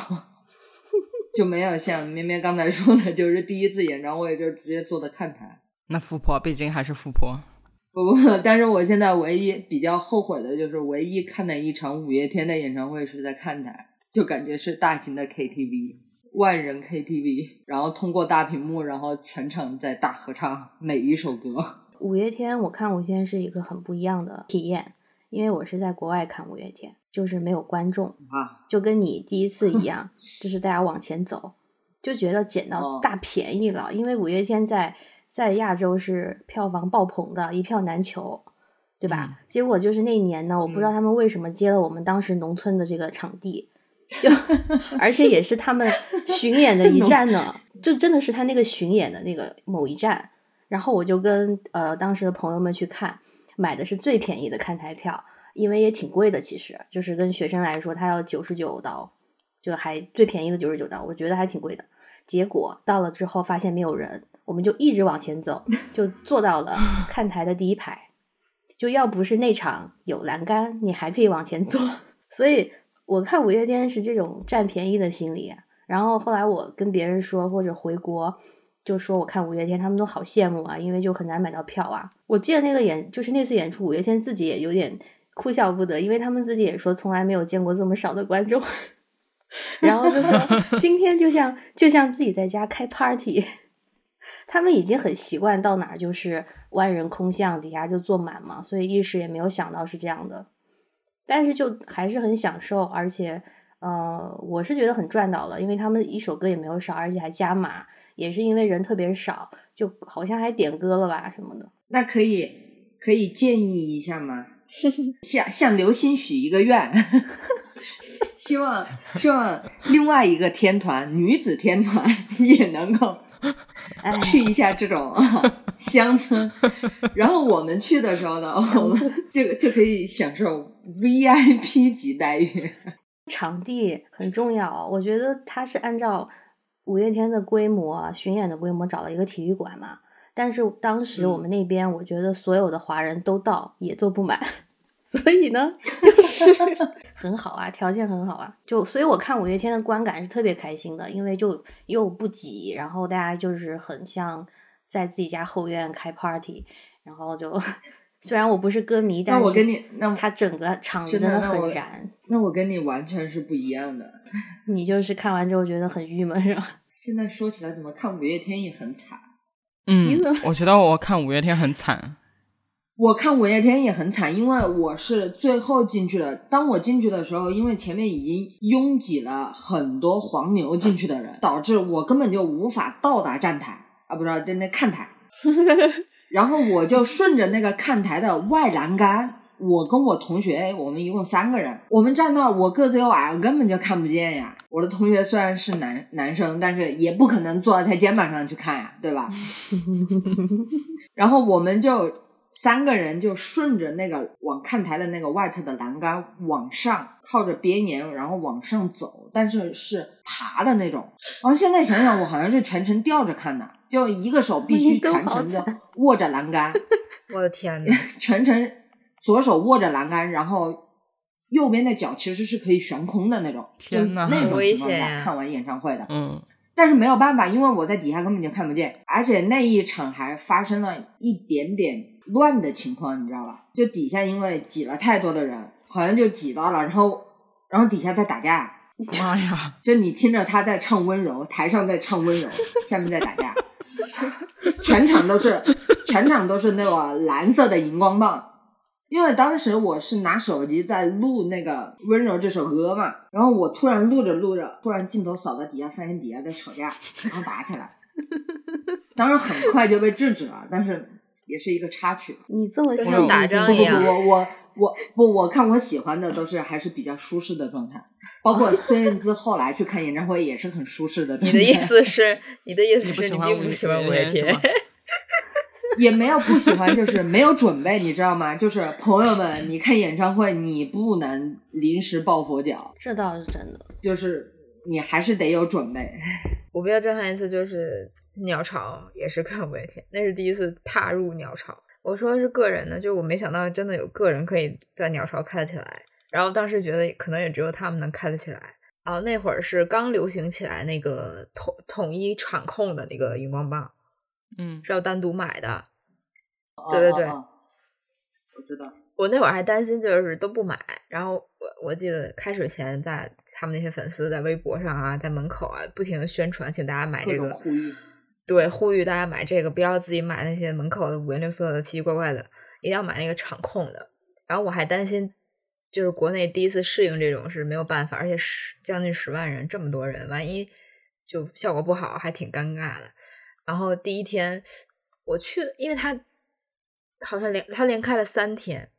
就没有像咩咩刚才说的，就是第一次演唱会就直接坐的看台。那富婆毕竟还是富婆。不不，但是我现在唯一比较后悔的就是，唯一看的一场五月天的演唱会是在看台，就感觉是大型的 KTV，万人 KTV，然后通过大屏幕，然后全场在大合唱每一首歌。五月天，我看五月天是一个很不一样的体验，因为我是在国外看五月天，就是没有观众，啊，就跟你第一次一样，就是大家往前走，就觉得捡到哦大便宜了。因为五月天在在亚洲是票房爆棚的，一票难求，对吧？嗯结果就是那年呢，我不知道嗯他们为什么接了我们当时农村的这个场地，就 而且也是他们巡演的一站呢，就真的是他那个巡演的那个某一站。然后我就跟呃当时的朋友们去看，买的是最便宜的看台票，因为也挺贵的，其实就是跟学生来说，他要九十九刀，就还最便宜的九十九刀，我觉得还挺贵的。结果到了之后发现没有人，我们就一直往前走，就坐到了看台的第一排。就要不是那场有栏杆，你还可以往前坐。所以我看五月天是这种占便宜的心理、啊。然后后来我跟别人说，或者回国就说我看五月天，他们都好羡慕啊，因为就很难买到票啊。我记得那个演就是那次演出，五月天自己也有点哭笑不得，因为他们自己也说从来没有见过这么少的观众，然后就说 今天就像就像自己在家开 party。他们已经很习惯到哪儿就是万人空巷，底下就坐满嘛，所以一时也没有想到是这样的。但是就还是很享受，而且呃，我是觉得很赚到了，因为他们一首歌也没有少，而且还加码，也是因为人特别少，就好像还点歌了吧什么的。那可以可以建议一下吗？向向流星许一个愿，希望希望另外一个天团女子天团也能够哎，去一下这种啊 乡村，然后我们去的时候呢，我们就就可以享受 VIP 级待遇。场地很重要，我觉得他是按照五月天的规模、巡演的规模找了一个体育馆嘛。但是当时我们那边，我觉得所有的华人都到，也坐不满，所以呢，就 很好啊，条件很好啊。就所以我看五月天的观感是特别开心的，因为就又不挤，然后大家就是很像在自己家后院开 party，然后就 虽然我不是歌迷，但是那我跟你那他整个场子真的很燃。那我跟你完全是不一样的。你就是看完之后觉得很郁闷是吧？现在说起来，怎么看五月天也很惨。嗯我觉得我看五月天很惨。我看五月天也很惨，因为我是最后进去的。当我进去的时候，因为前面已经拥挤了很多黄牛进去的人，导致我根本就无法到达站台啊，不是在那看台。然后我就顺着那个看台的外栏杆我跟我同学，我们一共三个人，我们站那儿，我个子又矮，根本就看不见呀。我的同学虽然是男男生，但是也不可能坐在他肩膀上去看呀，对吧？然后我们就三个人就顺着那个往看台的那个外侧的栏杆往上，靠着边沿，然后往上走，但是是爬的那种。然后现在想想，我好像是全程吊着看的，就一个手必须全程的 握着栏杆。我的天呐，全程左手握着栏杆，然后右边的脚其实是可以悬空的那种。天呐那种危情况险看完演唱会的，嗯，但是没有办法，因为我在底下根本就看不见，而且那一场还发生了一点点乱的情况，你知道吧？就底下因为挤了太多的人，好像就挤到了，然后然后底下在打架。妈呀，就你听着他在唱温柔，台上在唱温柔，下面在打架，全场都是全场都是那个蓝色的荧光棒。因为当时我是拿手机在录那个《温柔》这首歌嘛，然后我突然录着录着，突然镜头扫到底下，发现底下在吵架，然后打起来。当然很快就被制止了，但是也是一个插曲。你这么像打腻不不仗一样不，我我我不，我看我喜欢的都是还是比较舒适的状态，包括 孙燕姿后来去看演唱会也是很舒适的状态。你的意思是，你的意思是你并不喜欢五月天？也没有不喜欢，就是没有准备，你知道吗？就是朋友们，你看演唱会，你不能临时抱佛脚，这倒是真的。就是你还是得有准备。我比较震撼一次就是鸟巢，也是看五月天，那是第一次踏入鸟巢。我说是个人的，就是我没想到真的有个人可以在鸟巢开得起来，然后当时觉得可能也只有他们能开得起来。然后那会儿是刚流行起来那个统统一场控的那个荧光棒，嗯，是要单独买的。对对对我知道。我那会儿还担心就是都不买，然后我我记得开始前在他们那些粉丝在微博上啊，在门口啊不停的宣传，请大家买这个，呼吁，对，呼吁大家买这个，不要自己买那些门口的五颜六色的奇奇怪怪的，一定要买那个场控的。然后我还担心，就是国内第一次适应这种是没有办法，而且十将近十万人这么多人，万一就效果不好，还挺尴尬的。然后第一天我去，因为他好像连他连开了三天，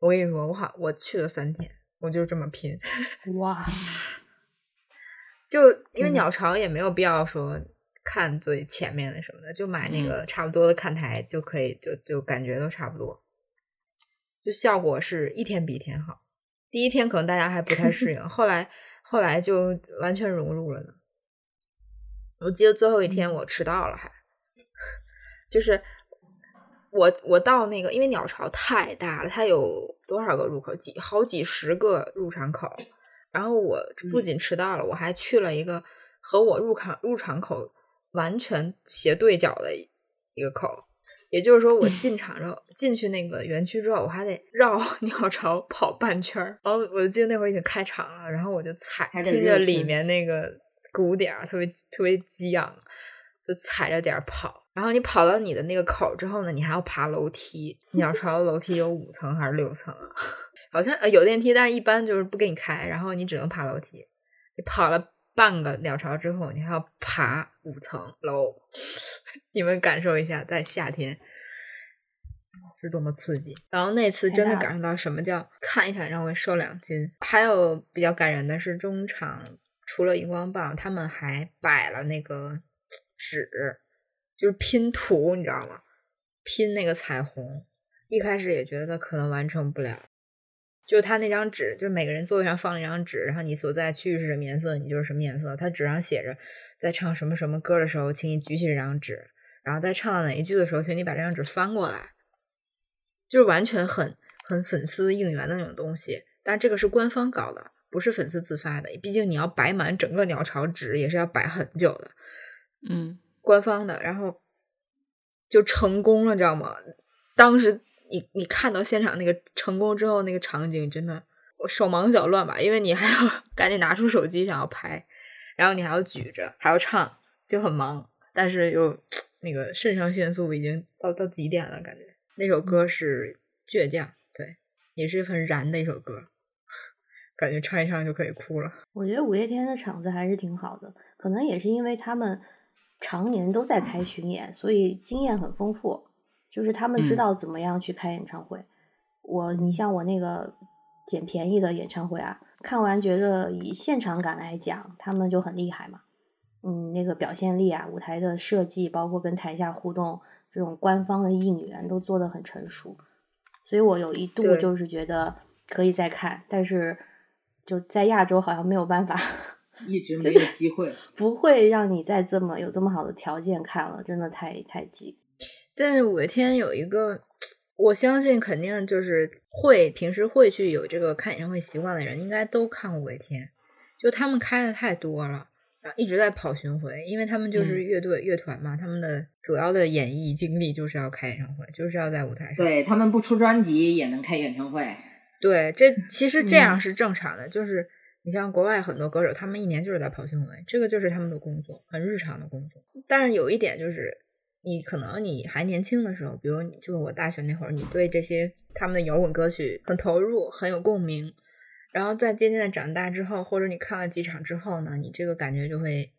我跟你说，我好我去了三天，我就这么拼。哇，就因为鸟巢也没有必要说看最前面的什么的，就买那个差不多的看台就可以，就就感觉都差不多，就效果是一天比一天好。第一天可能大家还不太适应，后来后来就完全融入了呢。我记得最后一天我迟到了还，就是我我到那个，因为鸟巢太大了，它有多少个入口？几好几十个入场口。然后我不仅迟到了，我还去了一个和我入场入场口完全斜对角的一一个口。也就是说，我进场之后，进去那个园区之后，我还得绕 鸟巢跑半圈儿。然后我就记得那会儿已经开场了，然后我就踩听着里面那个鼓点儿，特别特别激昂，就踩着点儿跑。然后你跑到你的那个口儿之后呢，你还要爬楼梯。鸟巢 楼梯有五层还是六层啊？好像呃有电梯，但是一般就是不给你开，然后你只能爬楼梯。你跑了半个鸟巢之后，你还要爬五层楼，你们感受一下，在夏天是多么刺激。然后那次真的感受到什么叫看一场演唱会瘦两斤。还有比较感人的是，中场除了荧光棒，他们还摆了那个纸，就是拼图，你知道吗？拼那个彩虹。一开始也觉得可能完成不了，就他那张纸，就每个人座位上放了一张纸，然后你所在区域是什么颜色，你就是什么颜色。他纸上写着，在唱什么什么歌的时候，请你举起这张纸，然后在唱到哪一句的时候，请你把这张纸翻过来，就是完全很很粉丝应援的那种东西。但这个是官方搞的，不是粉丝自发的，毕竟你要摆满整个鸟巢纸，也是要摆很久的。嗯，官方的，然后就成功了，知道吗？当时你你看到现场那个成功之后那个场景，真的我手忙脚乱吧，因为你还要 赶紧拿出手机想要拍，然后你还要举着，还要唱，就很忙，但是又那个肾上腺素已经到到极点了，感觉那首歌是倔强，对，也是很燃的一首歌，感觉唱一唱就可以哭了。我觉得五月天的场子还是挺好的，可能也是因为他们常年都在开巡演，所以经验很丰富，就是他们知嗯道怎么样去开演唱会。我你像我那个捡便宜的演唱会啊，看完觉得以现场感来讲，他们就很厉害嘛。嗯，那个表现力啊，舞台的设计，包括跟台下互动，这种官方的应援都做得很成熟。所以我有一度就是觉得可以再看，但是就在亚洲好像没有办法，一直 没有机会。不会让你再这么有这么好的条件看了，真的太太急。但是五月天有一个，我相信肯定就是会平时会去有这个看演唱会习惯的人，应该都看过五月天。就他们开的太多了，然后一直在跑巡回，因为他们就是嗯乐队、乐团嘛，他们的主要的演艺经历就是要开演唱会，就是要在舞台上。对他们不出专辑也能开演唱会。对，这其实这样嗯是正常的，就是你像国外很多歌手，他们一年就是在跑新闻，这个就是他们的工作，很日常的工作。但是有一点就是，你可能你还年轻的时候，比如你就是我大学那会儿，你对这些他们的摇滚歌曲很投入，很有共鸣，然后在渐渐的长大之后，或者你看了几场之后呢，你这个感觉就会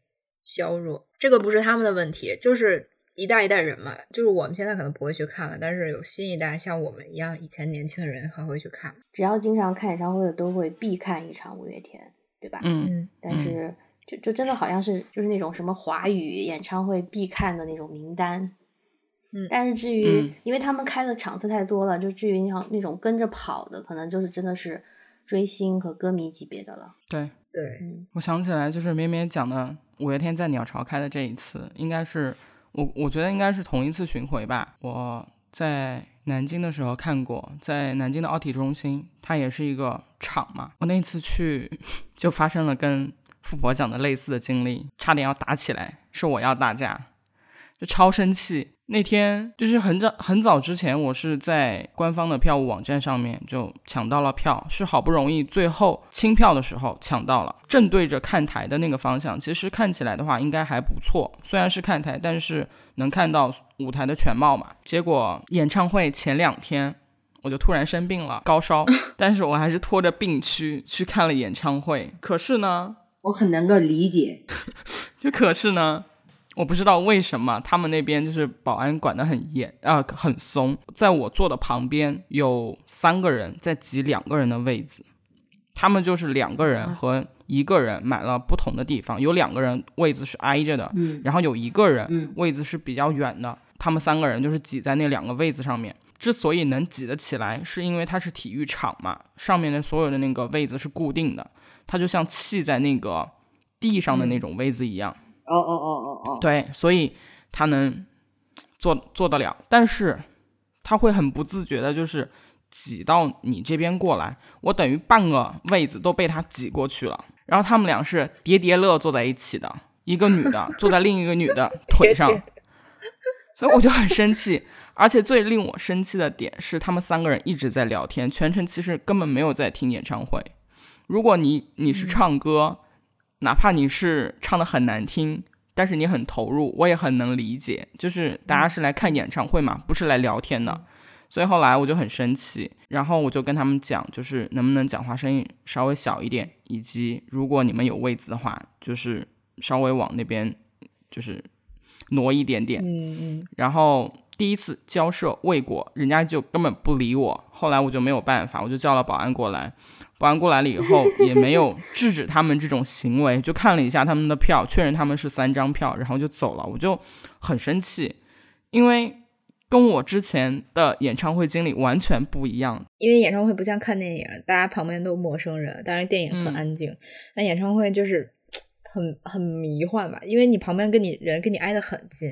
削弱。这个不是他们的问题，就是一代一代人嘛，就是我们现在可能不会去看了，但是有新一代像我们一样以前年轻的人还会去看。只要经常看演唱会的，都会必看一场五月天，对吧？嗯，嗯，但是就就真的好像是就是那种什么华语演唱会必看的那种名单。嗯但是至于、嗯因为他们开的场次太多了，就至于那种那种跟着跑的，可能就是真的是追星和歌迷级别的了。对，对，嗯，我想起来，就是绵绵讲的五月天在鸟巢开的这一次，应该是我我觉得应该是同一次巡回吧。我在南京的时候看过，在南京的奥体中心，它也是一个场嘛。我那次去就发生了跟富婆讲的类似的经历，差点要打起来，是我要打架，就超生气。那天就是很早很早之前，我是在官方的票务网站上面就抢到了票，是好不容易最后清票的时候抢到了，正对着看台的那个方向。其实看起来的话应该还不错，虽然是看台，但是能看到舞台的全貌嘛。结果演唱会前两天。我就突然生病了，高烧，但是我还是拖着病躯去看了演唱会。可是呢，我很能够理解，就可是呢，我不知道为什么他们那边就是保安管得很严啊、很松。在我坐的旁边有三个人在挤两个人的位子，他们就是两个人和一个人买了不同的地方，有两个人位子是挨着的，嗯然后有一个人嗯位子是比较远的，他们三个人就是挤在那两个位子上面。之所以能挤得起来，是因为它是体育场嘛，上面的所有的那个位子是固定的，它就像砌在那个地上的那种位子一样。哦哦哦哦哦，对，所以他能做做得了，但是他会很不自觉的，就是挤到你这边过来，我等于半个位子都被他挤过去了。然后他们俩是叠叠乐坐在一起的，一个女的坐在另一个女的 腿上，所以我就很生气。而且最令我生气的点是，他们三个人一直在聊天，全程其实根本没有在听演唱会。如果你你是唱歌，哪怕你是唱的很难听，但是你很投入，我也很能理解。就是大家是来看演唱会嘛，不是来聊天的。所以后来我就很生气，然后我就跟他们讲，就是能不能讲话声音稍微小一点，以及如果你们有位子的话，就是稍微往那边就是挪一点点。嗯嗯，然后第一次交涉未果，人家就根本不理我。后来我就没有办法，我就叫了保安过来。保安过来了以后，也没有制止他们这种行为，就看了一下他们的票，确认他们是三张票，然后就走了。我就很生气，因为跟我之前的演唱会经历完全不一样。因为演唱会不像看电影，大家旁边都陌生人，当然电影很嗯安静，那、演唱会就是 很很迷幻吧，因为你旁边跟你人跟你挨得很近，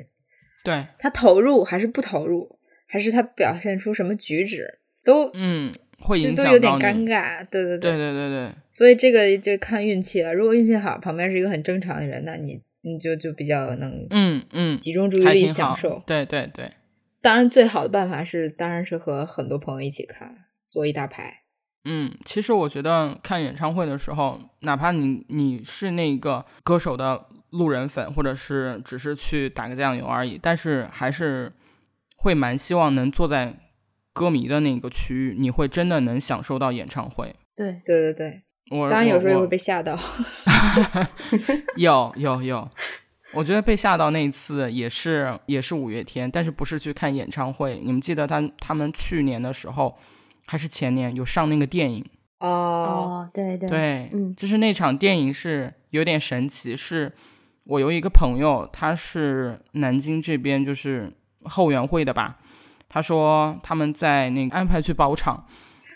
对，他投入还是不投入，还是他表现出什么举止，都嗯，会其实影响都有点。尴尬，对对对对对对，所以这个就看运气了。如果运气好，旁边是一个很正常的人，那你你就就比较能嗯嗯，集中注意力享受。对对对，当然，最好的办法是，当然是和很多朋友一起看，坐一大排。嗯，其实我觉得看演唱会的时候，哪怕你你是那个歌手的路人粉，或者是只是去打个酱油而已，但是还是会蛮希望能坐在歌迷的那个区域，你会真的能享受到演唱会。对，对对对，我当然有时候也会被吓到。有有有，我觉得被吓到那一次也是也是五月天，但是不是去看演唱会。你们记得他他们去年的时候还是前年有上那个电影。哦，哦，对对，对，嗯就是那场电影是有点神奇，是我有一个朋友，他是南京这边就是后援会的吧，他说他们在那个安排去包场，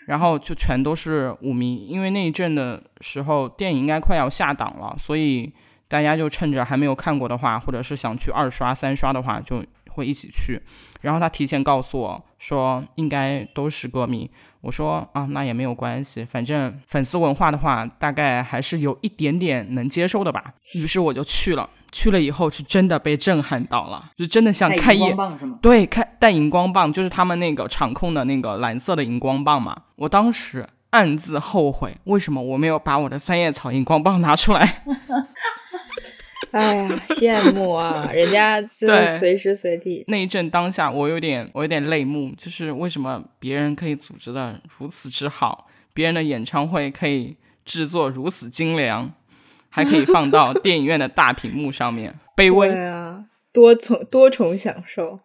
然后就全都是舞迷，因为那一阵的时候电影应该快要下档了，所以大家就趁着还没有看过的话，或者是想去二刷、三刷的话，就会一起去。然后他提前告诉我说，应该都是歌迷。我说啊，那也没有关系，反正粉丝文化的话，大概还是有一点点能接受的吧。于是我就去了，去了以后是真的被震撼到了，就真的像带看一荧光棒是吗？对，看带荧光棒，就是他们那个场控的那个蓝色的荧光棒嘛。我当时暗自后悔，为什么我没有把我的三叶草荧光棒拿出来？哎呀，羡慕啊！人家就对是随时随地。那一阵当下，我有点，我有点泪目，就是为什么别人可以组织的如此之好，别人的演唱会可以制作如此精良，还可以放到电影院的大屏幕上面，卑微，啊，多重多重享受。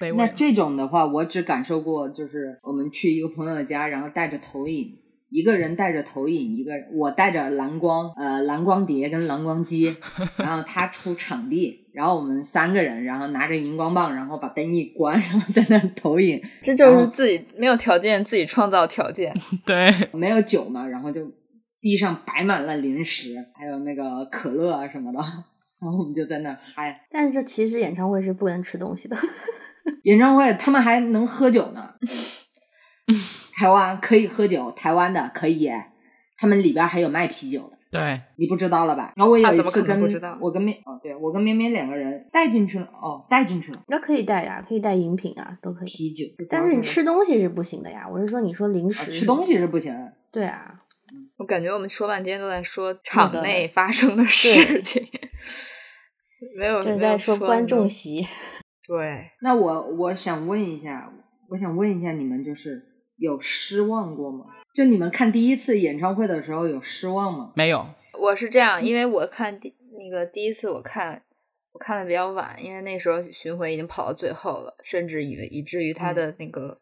卑微。那这种的话，我只感受过，就是我们去一个朋友家，然后带着投影，一个人带着投影，一个我带着蓝光，呃，蓝光碟跟蓝光机，然后他出场地，然后我们三个人，然后拿着荧光棒，然后把灯一关，然后在那投影，这就是自己没有条件，自己创造条件。对，没有酒嘛，然后就地上摆满了零食，还有那个可乐啊什么的，然后我们就在那嗨。但是这其实演唱会是不能吃东西的。演唱会他们还能喝酒呢，台湾可以喝酒，台湾的可以，他们里边还有卖啤酒的，对，你不知道了吧？然后我有一次跟能不知道我跟咩哦，对我跟咩咩两个人带进去了，哦，带进去了那可以带呀，可以带饮品啊，都可以。啤酒，但是你吃东西是不行的呀。我是说，你说零啊食、吃东西是不行，对啊，我感觉我们说半天都在说场内发生的事情，没有这是没有在说观众席。对，那我我想问一下，我想问一下你们，就是有失望过吗？就你们看第一次演唱会的时候有失望吗？没有，我是这样，因为我看第那个第一次我看我看的比较晚，因为那时候巡回已经跑到最后了，甚至以为以至于他的那个、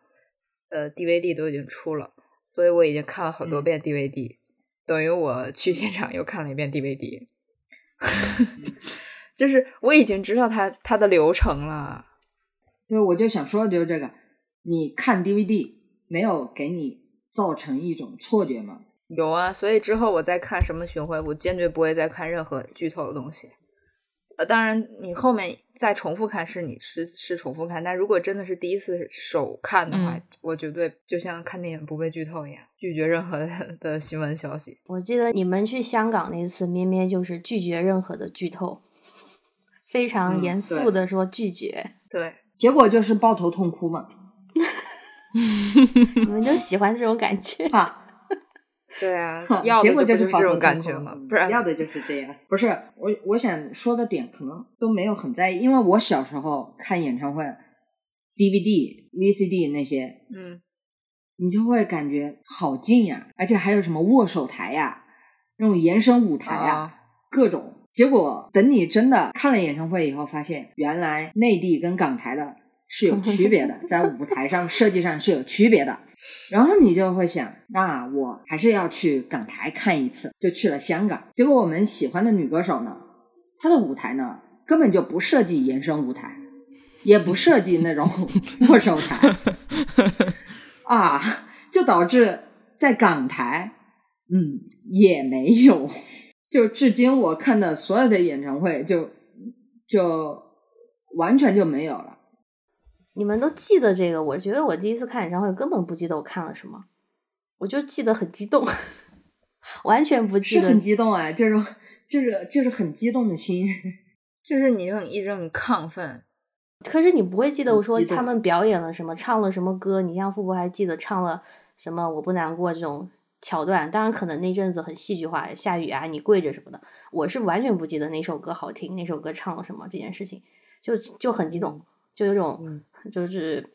呃 DVD 都已经出了，所以我已经看了好多嗯遍 DVD，、等于我去现场又看了一遍 DVD，就是我已经知道它它的流程了。对，我就想说的就是这个，你看 DVD 没有给你造成一种错觉吗？有啊，所以之后我再看什么巡回，我坚决不会再看任何剧透的东西。呃，当然，你后面再重复看是你是是重复看，但如果真的是第一次首看的话，嗯我绝对就像看电影不被剧透一样，拒绝任何的的新闻消息。我记得你们去香港那次，咩咩就是拒绝任何的剧透，非常嗯严肃的说拒绝。对，结果就是抱头痛哭嘛，你们就喜欢这种感觉。哈，对啊，要结果就是这种感觉嘛，嗯不然要的就是这样。不是我，我想说的点可能都没有很在意，因为我小时候看演唱会，DVD、VCD 那些，嗯，你就会感觉好近呀，而且还有什么握手台呀，那种延伸舞台呀，啊各种。结果等你真的看了演唱会以后，发现原来内地跟港台的是有区别的，在舞台上设计上是有区别的。然后你就会想，那我还是要去港台看一次，就去了香港。结果我们喜欢的女歌手呢，她的舞台呢根本就不设计延伸舞台，也不设计那种 握手台 啊，就导致在港台，嗯，也没有。就至今我看的所有的演唱会就，就完全就没有了。你们都记得这个？我觉得我第一次看演唱会根本不记得我看了什么，我就记得很激动，完全不记得。是很激动啊，就是就是就是很激动的心。就是你很一直很亢奋，可是你不会记得我说他们表演了什么，唱了什么歌。你像富婆还记得唱了什么“我不难过”这种桥段，当然可能那阵子很戏剧化，下雨啊，你跪着什么的。我是完全不记得哪首歌好听，哪首歌唱了什么这件事情，就就很激动，就有种、嗯就是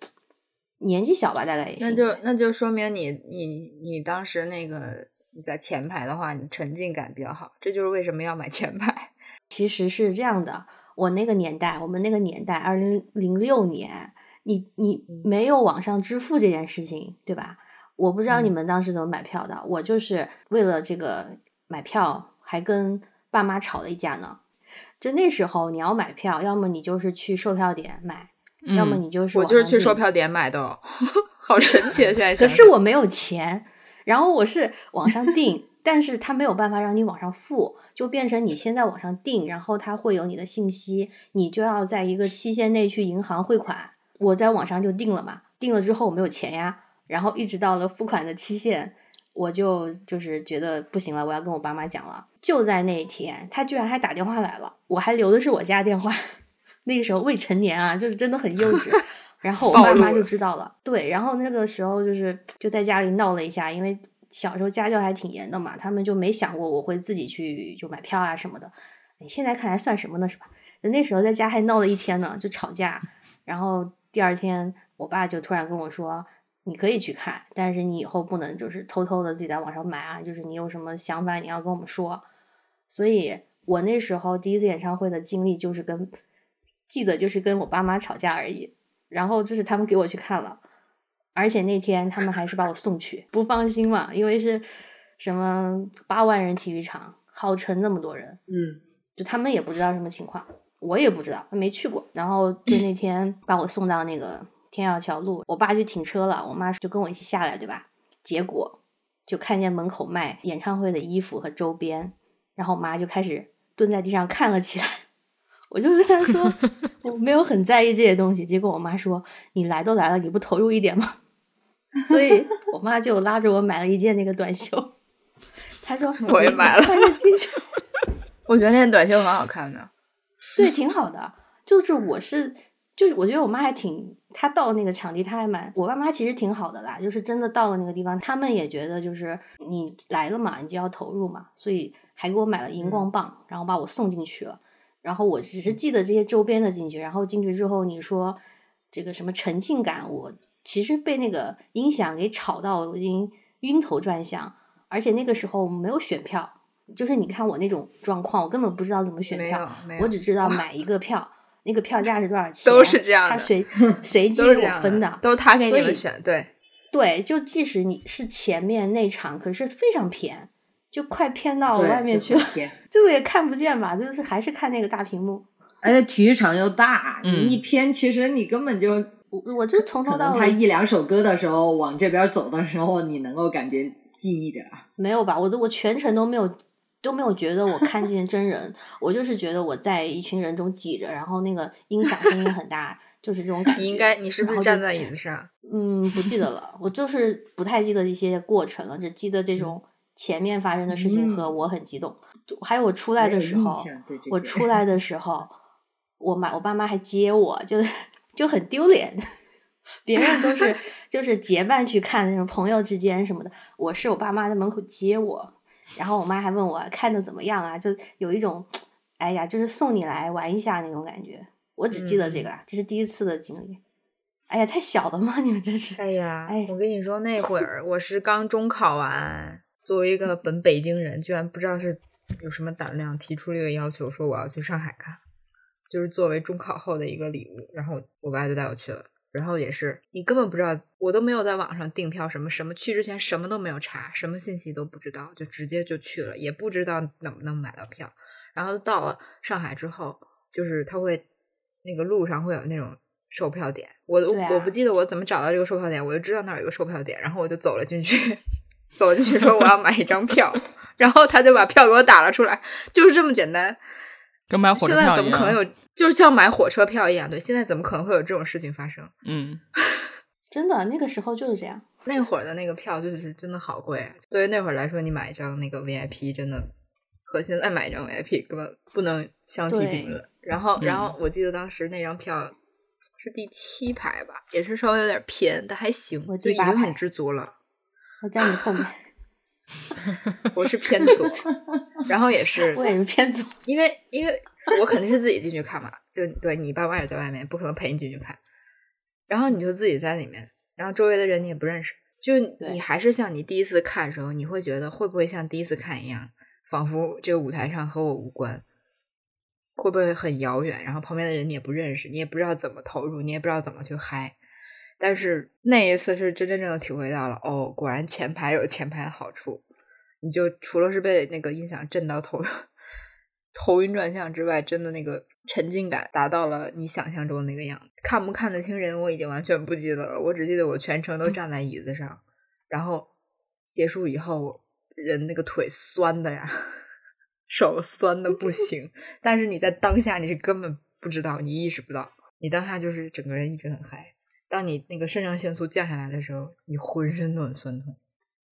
年纪小吧，大概也是那就那就说明你你你当时那个你在前排的话，你沉浸感比较好，这就是为什么要买前排。其实是这样的，我那个年代，我们那个年代，二零零六年，你你嗯没有网上支付这件事情，对吧？我不知道你嗯们当时怎么买票的，我就是为了这个买票，还跟爸妈吵了一架呢。就那时候你要买票，要么你就是去售票点买，要么嗯你就是我就是去售票点买的哦，好神 奇啊！现在可是我没有钱，然后我是网上订，但是他没有办法让你网上付，就变成你先在网上订，然后他会有你的信息，你就要在一个期限内去银行汇款。我在网上就订了嘛，订了之后我没有钱呀，然后一直到了付款的期限，我就就是觉得不行了，我要跟我爸妈讲了。就在那一天，他居然还打电话来了，我还留的是我家电话，那个时候未成年啊，就是真的很幼稚。然后我爸妈就知道了，对，然后那个时候就是就在家里闹了一下，因为小时候家教还挺严的嘛，他们就没想过我会自己去就买票啊什么的。你现在看来算什么呢，是吧？那时候在家还闹了一天呢，就吵架，然后第二天我爸就突然跟我说，你可以去看，但是你以后不能就是偷偷的自己在网上买啊，就是你有什么想法你要跟我们说。所以我那时候第一次演唱会的经历就是跟记得就是跟我爸妈吵架而已。然后就是他们给我去看了，而且那天他们还是把我送去，不放心嘛，因为是什么八万人体育场，号称那么多人，嗯，就他们也不知道什么情况，我也不知道，没去过。然后就那天把我送到那个天钥桥路，我爸就停车了，我妈就跟我一起下来，对吧？结果就看见门口卖演唱会的衣服和周边，然后我妈就开始蹲在地上看了起来。我就跟他说，我没有很在意这些东西。结果我妈说：“你来都来了，你不投入一点吗？” 所以我妈就拉着我买了一件那个短袖。她说：“我也买了穿着进去。”我觉得那件短袖蛮好看的。对，挺好的。就是我是，就是我觉得我妈还挺，她到那个场地，她还蛮，我爸妈其实挺好的啦。就是真的到了那个地方，他们也觉得就是你来了嘛，你就要投入嘛，所以还给我买了荧光棒，然后把我送进去了。然后我只是记得这些周边的进去，然后进去之后，你说这个什么沉浸感，我其实被那个音响给吵到，我已经晕头转向。而且那个时候没有选票，就是你看我那种状况，我根本不知道怎么选票我只知道买一个票，那个票价是多少钱，都是这样的他随随机给我分的，都是他给你们选，对，对，就即使你是前面那场，可是非常偏，就快偏到外面去了，就也看不见吧？就是还是看那个大屏幕。而且体育场又大，嗯你一偏，其实你根本就我我就从头到尾能他一两首歌的时候往这边走的时候，你能够感觉近一点儿。没有吧？我都我全程都没有都没有觉得我看见真人，我就是觉得我在一群人中挤着，然后那个音响声音很大，就是这种感觉。你应该，你是不是站在椅子上？嗯，不记得了，我就是不太记得一些过程了，只记得这种前面发生的事情和嗯我很激动。还有我出来的时候我出来的时候，我妈我爸妈还接我，就就很丢脸。别人都是 就是结伴去看那种朋友之间什么的，我是我爸妈在门口接我，然后我妈还问我看的怎么样啊，就有一种哎呀，就是送你来玩一下那种感觉。我只记得这个啊，这是第一次的经历。哎呀，太小了吗？你们这是。哎呀，哎我跟你说，那会儿我是刚中考完，作为一个本北京人，居然不知道是有什么胆量提出这个要求，说我要去上海看，就是作为中考后的一个礼物。然后我爸就带我去了，然后也是你根本不知道，我都没有在网上订票，什么什么，去之前什么都没有查，什么信息都不知道，就直接就去了，也不知道能不能买到票。然后到了上海之后，就是他会那个路上会有那种售票点，我我不记得我怎么找到这个售票点，我就知道那儿有个售票点，然后我就走了进去，走进去说我要买一张票，然后他就把票给我打了出来，就是这么简单。跟买火现在车票一样。怎么可能有？就是像买火车票一样，对，现在怎么可能会有这种事情发生？嗯，真的，那个时候就是这样。那会儿的那个票就是真的好贵、啊，对于那会儿来说，你买一张那个 VIP 真的和现在买一张 VIP 根本不能相提并论。然后，然后我记得当时那张票是第七排吧，也是稍微有点偏，但还行我，就已经很知足了。我在你后面，我是偏左，然后也是我也是偏左。因为因为我肯定是自己进去看嘛，就对你爸妈也在外面，不可能陪你进去看。然后你就自己在里面，然后周围的人你也不认识，就你还是像你第一次看的时候，你会觉得会不会像第一次看一样，仿佛这个舞台上和我无关，会不会很遥远？然后旁边的人你也不认识，你也不知道怎么投入，你也不知道怎么去嗨。但是那一次是真真正正体会到了，哦，果然前排有前排的好处。你就除了是被那个音响震到头头晕转向之外，真的那个沉浸感达到了你想象中那个样子。看不看得清人，我已经完全不记得了。我只记得我全程都站在椅子上，然后结束以后，人那个腿酸的呀，手酸的不行。但是你在当下，你是根本不知道，你意识不到，你当下就是整个人一直很嗨。当你那个肾上腺素降下来的时候，你浑身都很酸痛。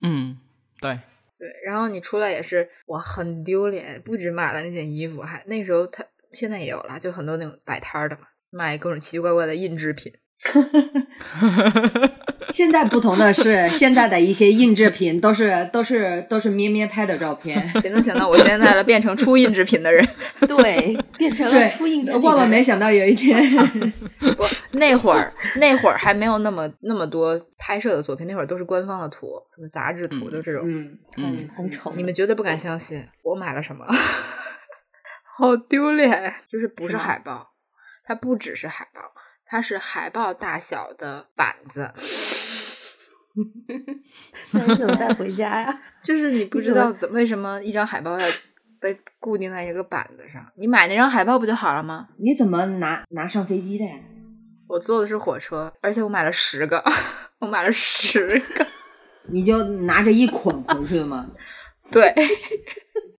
嗯，对。对，然后你出来也是，哇，很丢脸。不止买了那件衣服，还那时候他现在也有了，就很多那种摆摊的嘛，卖各种奇奇怪怪的印制品。现在不同的是，现在的一些印制品都是 都是都是咩咩拍的照片。谁能想到我现在了变成出印制品的人？对，变成了出印制品。万万没想到有一天，不，那会儿那会儿还没有那么那么多拍摄的作品，那会儿都是官方的图，什么杂志图，就这种，嗯，很很丑。你们绝对不敢相信，我买了什么？好丢脸！就是不是海报，它不只是海报。它是海报大小的板子，那你怎么带回家呀？就是你不知道怎为什么一张海报要被固定在一个板子上？你买那张海报不就好了吗？你怎么拿拿上飞机的？呀？我坐的是火车，而且我买了十个，我买了十个，你就拿着一捆回去了吗？对，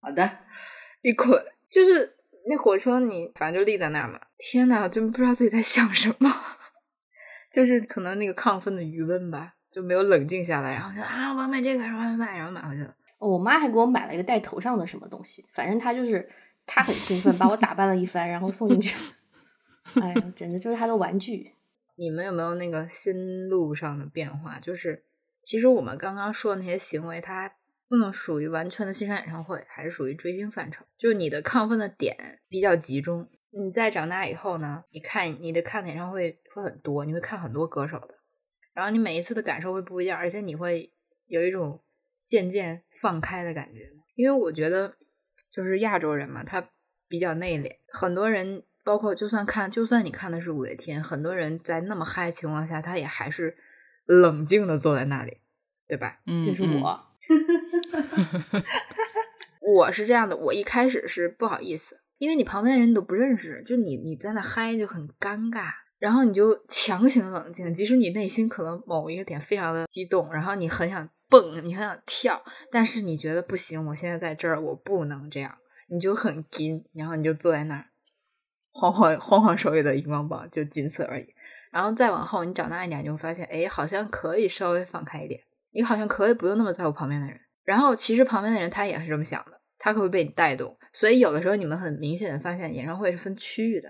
好的，一捆就是。那火车你反正就立在那儿嘛，天呐，真不知道自己在想什么，就是可能那个亢奋的余温吧，就没有冷静下来，然后就啊，我要买这个，然后买，然后买回去了。我妈还给我买了一个戴头上的什么东西，反正她就是她很兴奋，把我打扮了一番，然后送进去。哎呀，简直就是她的玩具。你们有没有那个心路上的变化？就是其实我们刚刚说的那些行为，它。不能属于完全的欣赏演唱会，还是属于追星范畴。就是你的亢奋的点比较集中。你在长大以后呢，你看你的看的演唱会会很多，你会看很多歌手的，然后你每一次的感受会不一样，而且你会有一种渐渐放开的感觉。因为我觉得，就是亚洲人嘛，他比较内敛。很多人，包括就算看，就算你看的是五月天，很多人在那么嗨情况下，他也还是冷静的坐在那里，对吧？嗯，这是我。我是这样的，我一开始是不好意思，因为你旁边的人你都不认识，就你你在那嗨就很尴尬，然后你就强行冷静，即使你内心可能某一个点非常的激动，然后你很想蹦，你很想跳，但是你觉得不行，我现在在这儿，我不能这样，你就很紧，然后你就坐在那儿，晃晃晃晃手里的荧光棒，就仅此而已。然后再往后，你长大一点，你会发现，哎，好像可以稍微放开一点。你好像可以不用那么在乎旁边的人，然后其实旁边的人他也是这么想的，他可会被你带动。所以有的时候你们很明显的发现，演唱会是分区域的，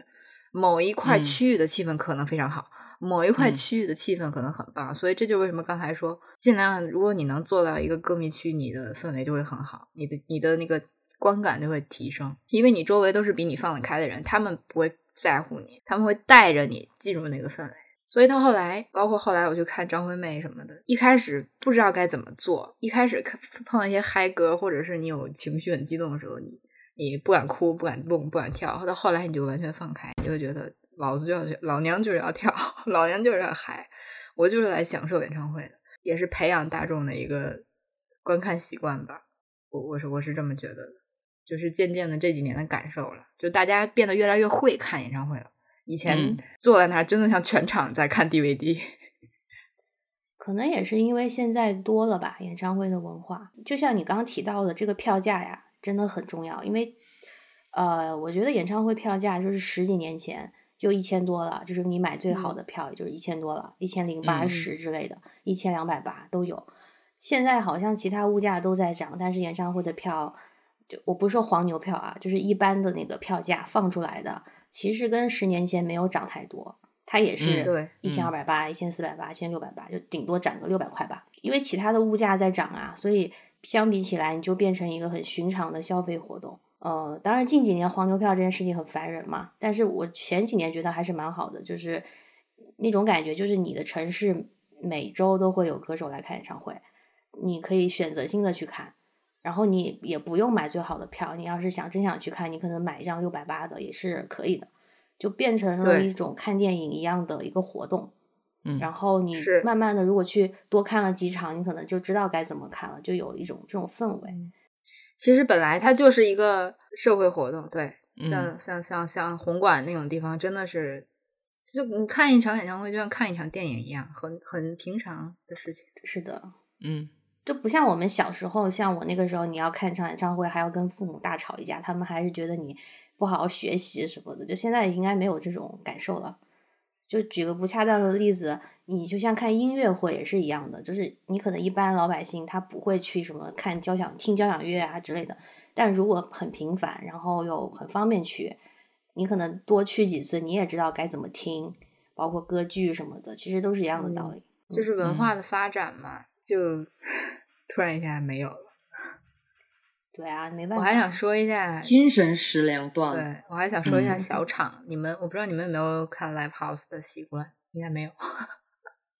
某一块区域的气氛可能非常好，某一块区域的气氛可能很棒。所以这就为什么刚才说，尽量如果你能做到一个歌迷区，你的氛围就会很好，你的你的那个观感就会提升，因为你周围都是比你放得开的人，他们不会在乎你，他们会带着你进入那个氛围。所以到后来，包括后来我去看张惠妹什么的，一开始不知道该怎么做。一开始看碰到一些嗨歌，或者是你有情绪很激动的时候，你你不敢哭，不敢蹦，不敢跳。到后来你就完全放开，你就觉得老子就要老娘就是要跳，老娘就是要嗨，我就是来享受演唱会的，也是培养大众的一个观看习惯吧。我我是我是这么觉得的，就是渐渐的这几年的感受了，就大家变得越来越会看演唱会了。以前坐在那儿，真的像全场在看 DVD。可能也是因为现在多了吧，演唱会的文化。就像你刚刚提到的这个票价呀，真的很重要。因为，呃，我觉得演唱会票价就是十几年前就一千多了，就是你买最好的票也就是一千多了，一千零八十之类的，一千两百八都有。现在好像其他物价都在涨，但是演唱会的票，就我不是说黄牛票啊，就是一般的那个票价放出来的。其实跟十年前没有涨太多，它也是一千二百八、一千四百八、一千六百八，就顶多涨个六百块吧。因为其他的物价在涨啊，所以相比起来，你就变成一个很寻常的消费活动。呃，当然近几年黄牛票这件事情很烦人嘛，但是我前几年觉得还是蛮好的，就是那种感觉，就是你的城市每周都会有歌手来看演唱会，你可以选择性的去看。然后你也不用买最好的票，你要是想真想去看，你可能买一张六百八的也是可以的，就变成了一种看电影一样的一个活动。嗯然后你慢慢的，如果去多看了几场，你可能就知道该怎么看了，就有一种这种氛围。其实本来它就是一个社会活动，对，嗯像像像像红馆那种地方，真的是，就你看一场演唱会就像看一场电影一样，很很平常的事情。是的，嗯就不像我们小时候，像我那个时候，你要看一场演唱会还要跟父母大吵一架，他们还是觉得你不好好学习什么的。就现在应该没有这种感受了。就举个不恰当的例子，你就像看音乐会也是一样的，就是你可能一般老百姓他不会去什么看交响、听交响乐啊之类的，但如果很频繁，然后又很方便去，你可能多去几次，你也知道该怎么听，包括歌剧什么的，其实都是一样的道理。就是文嗯化的发展嘛，就 突然一下没有了。对啊，没办法。我还想说一下，精神食粮断了。对我还想说一下嗯小场，你们我不知道你们有没有看 live house 的习惯，应该没有。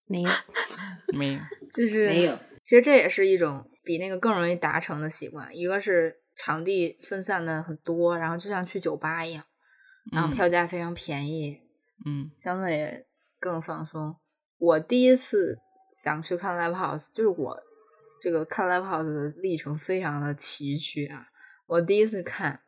没有，没有，就是没有，其实这也是一种比那个更容易达成的习惯。一个是场地分散的很多，然后就像去酒吧一样，然后嗯票价非常便宜，嗯相对也更放松。我第一次想去看 live house，就是我这个看 live house 的历程非常的崎岖啊。我第一次看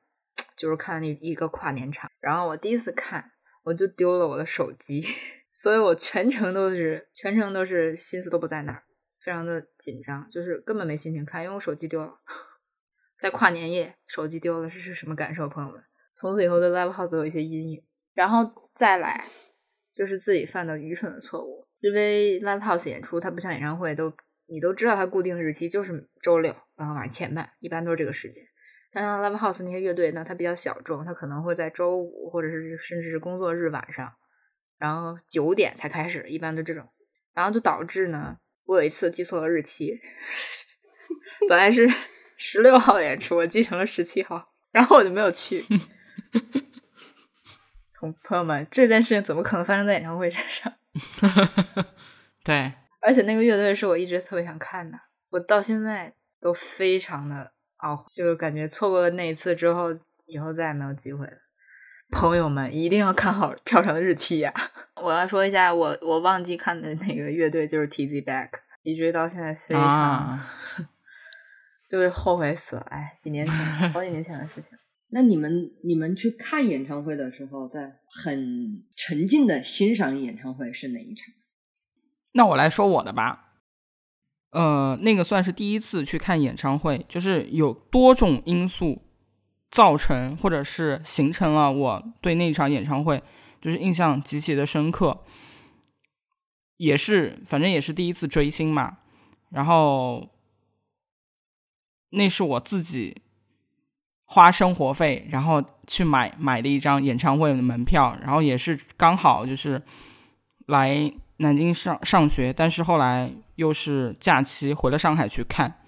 就是看那一个跨年场，然后我第一次看我就丢了我的手机，所以我全程都是全程都是心思都不在那儿，非常的紧张，就是根本没心情看，因为我手机丢了。在跨年夜手机丢了是是什么感受，朋友们？从此以后对 live house 有一些阴影，然后再来就是自己犯的愚蠢的错误，因为 live house 演出它不像演唱会都你都知道它固定的日期就是周六，然后晚上前半，一般都是这个时间。但像 live house 那些乐队呢，它比较小众，它可能会在周五或者是甚至是工作日晚上，然后九点才开始，一般都这种，然后就导致呢，我有一次记错了日期，本来是十六号演出，我记成了十七号，然后我就没有去。同朋友们，这件事情怎么可能发生在演唱会身上？对，而且那个乐队是我一直特别想看的，我到现在都非常的懊悔，就感觉错过了那一次之后，以后再也没有机会了。朋友们一定要看好票上的日期呀！我要说一下，我我忘记看的那个乐队就是 T Z Back，一直到现在非常、啊 就是后悔死了。哎，几年前，好几年前的事情。那你们你们去看演唱会的时候，在很沉浸的欣赏演唱会是哪一场？那我来说我的吧。呃，那个算是第一次去看演唱会，就是有多种因素造成或者是形成了我对那场演唱会就是印象极其的深刻，也是反正也是第一次追星嘛，然后那是我自己花生活费，然后去买买的一张演唱会的门票，然后也是刚好就是来南京上上学，但是后来又是假期回了上海去看。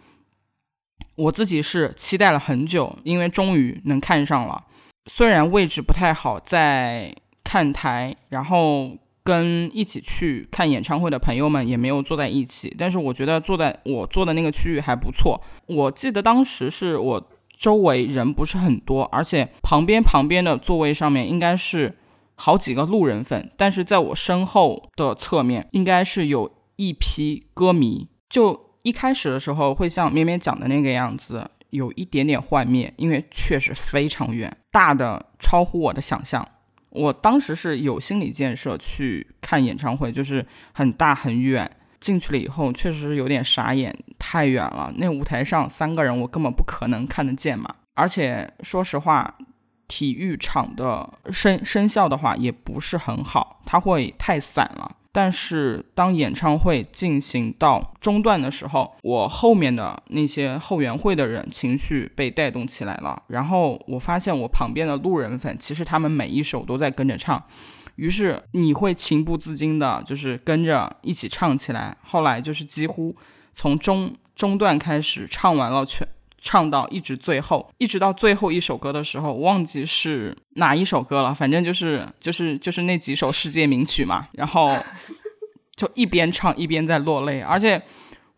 我自己是期待了很久，因为终于能看上了。虽然位置不太好，在看台，然后跟一起去看演唱会的朋友们也没有坐在一起，但是我觉得坐在我坐的那个区域还不错。我记得当时是我周围人不是很多，而且旁边旁边的座位上面应该是好几个路人粉，但是在我身后的侧面应该是有一批歌迷。就一开始的时候会像绵绵讲的那个样子，有一点点幻灭，因为确实非常远，大的超乎我的想象。我当时是有心理建设去看演唱会，就是很大很远。进去了以后，确实是有点傻眼，太远了。那舞台上三个人，我根本不可能看得见嘛。而且说实话，体育场的声声效的话也不是很好，它会太散了。但是当演唱会进行到中段的时候，我后面的那些后援会的人情绪被带动起来了。然后我发现我旁边的路人粉，其实他们每一首都在跟着唱，于是你会情不自禁的，就是跟着一起唱起来。后来就是几乎从中中段开始唱完了全。唱到一直最后，一直到最后一首歌的时候，我忘记是哪一首歌了，反正就是就是就是那几首世界名曲嘛。然后 就一边唱一边在落泪，而且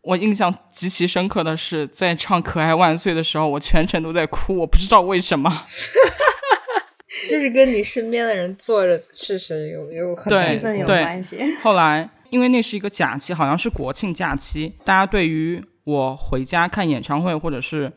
我印象极其深刻的是，在唱《可爱万岁》的时候，我全程都在哭，我不知道为什么。就是跟你身边的人坐着，事实有有很对气氛有关系。后来因为那是一个假期，好像是国庆假期，大家对于我回家看演唱会，或者是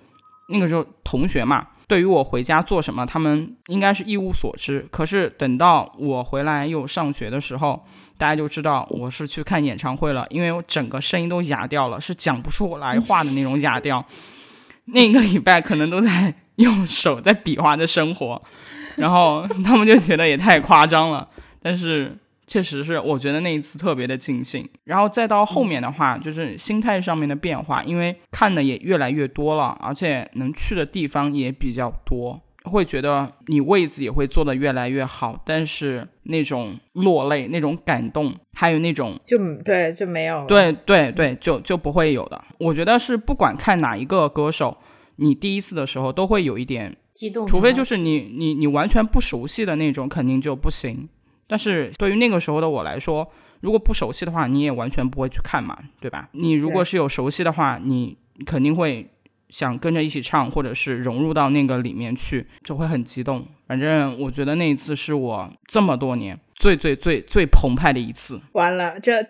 那个时候同学嘛，对于我回家做什么，他们应该是一无所知。可是等到我回来又上学的时候，大家就知道我是去看演唱会了，因为我整个声音都哑掉了，是讲不出来话的那种哑掉。那个礼拜可能都在用手在比划着生活，然后他们就觉得也太夸张了，但是。确实是，我觉得那一次特别的尽兴，然后再到后面的话，就是心态上面的变化，因为看的也越来越多了，而且能去的地方也比较多，会觉得你位子也会做的越来越好，但是那种落泪、那种感动，还有那种就对就没有，对对对，就就不会有的。我觉得是不管看哪一个歌手，你第一次的时候都会有一点激动，除非就是你你你完全不熟悉的那种，肯定就不行。但是对于那个时候的我来说，如果不熟悉的话，你也完全不会去看嘛，对吧？你如果是有熟悉的话，你肯定会想跟着一起唱，或者是融入到那个里面去，就会很激动。反正我觉得那一次是我这么多年最最最最澎湃的一次。完了，这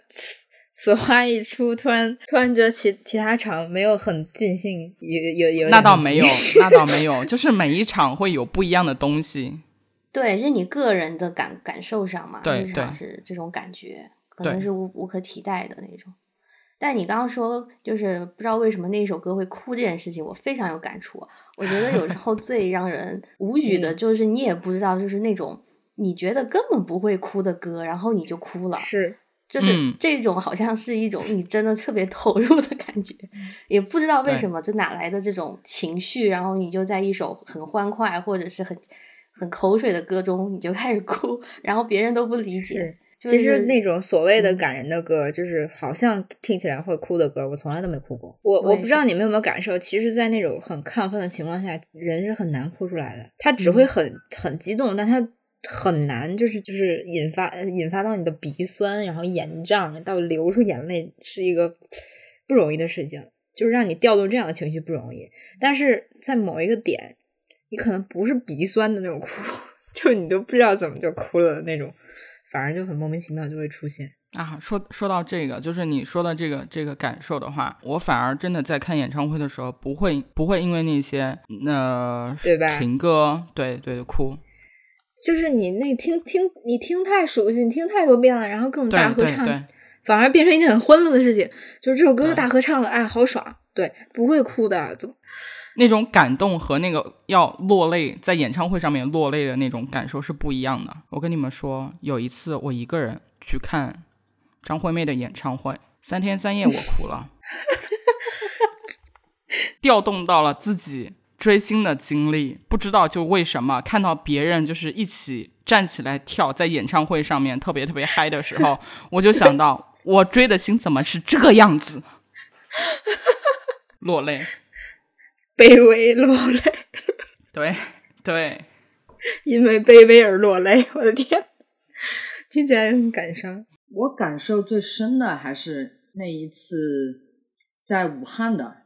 此话一出，突然突然觉得其其他场没有很尽兴，有有有那倒没有，那倒没有，就是每一场会有不一样的东西。对，是你个人的感感受上嘛，对场是这种感觉，可能是无无可替代的那种。但你刚刚说，就是不知道为什么那一首歌会哭这件事情，我非常有感触。我觉得有时候最让人 无语的就是你也不知道，就是那种你觉得根本不会哭的歌，然后你就哭了，是，就是这种好像是一种你真的特别投入的感觉，也不知道为什么，就哪来的这种情绪，然后你就在一首很欢快或者是很。很口水的歌中，你就开始哭，然后别人都不理解。其实那种所谓的感人的歌，就是好像听起来会哭的歌，我从来都没哭过。我我不知道你们有没有感受，其实，在那种很亢奋的情况下，人是很难哭出来的。他只会很很激动，但他很难，就是就是引发引发到你的鼻酸，然后眼胀到流出眼泪，是一个不容易的事情。就是让你调动这样的情绪不容易，但是在某一个点。你可能不是鼻酸的那种哭，就你都不知道怎么就哭了的那种，反而就很莫名其妙就会出现啊。说说到这个，就是你说的这个这个感受的话，我反而真的在看演唱会的时候，不会不会因为那些那对吧情歌，对对的哭，就是你那听听你听太熟悉，你听太多遍了，然后各种大合唱，反而变成一件很欢乐的事情。就是这首歌大合唱了，哎，好爽，对，不会哭的，怎么？那种感动和那个要落泪，在演唱会上面落泪的那种感受是不一样的。我跟你们说，有一次我一个人去看张惠妹的演唱会，三天三夜我哭了，调动到了自己追星的经历，不知道就为什么看到别人就是一起站起来跳，在演唱会上面特别特别嗨的时候，我就想到我追的星怎么是这个样子，落泪。卑微落泪，对对，因为卑微而落泪，我的天，听起来很感伤。我感受最深的还是那一次在武汉的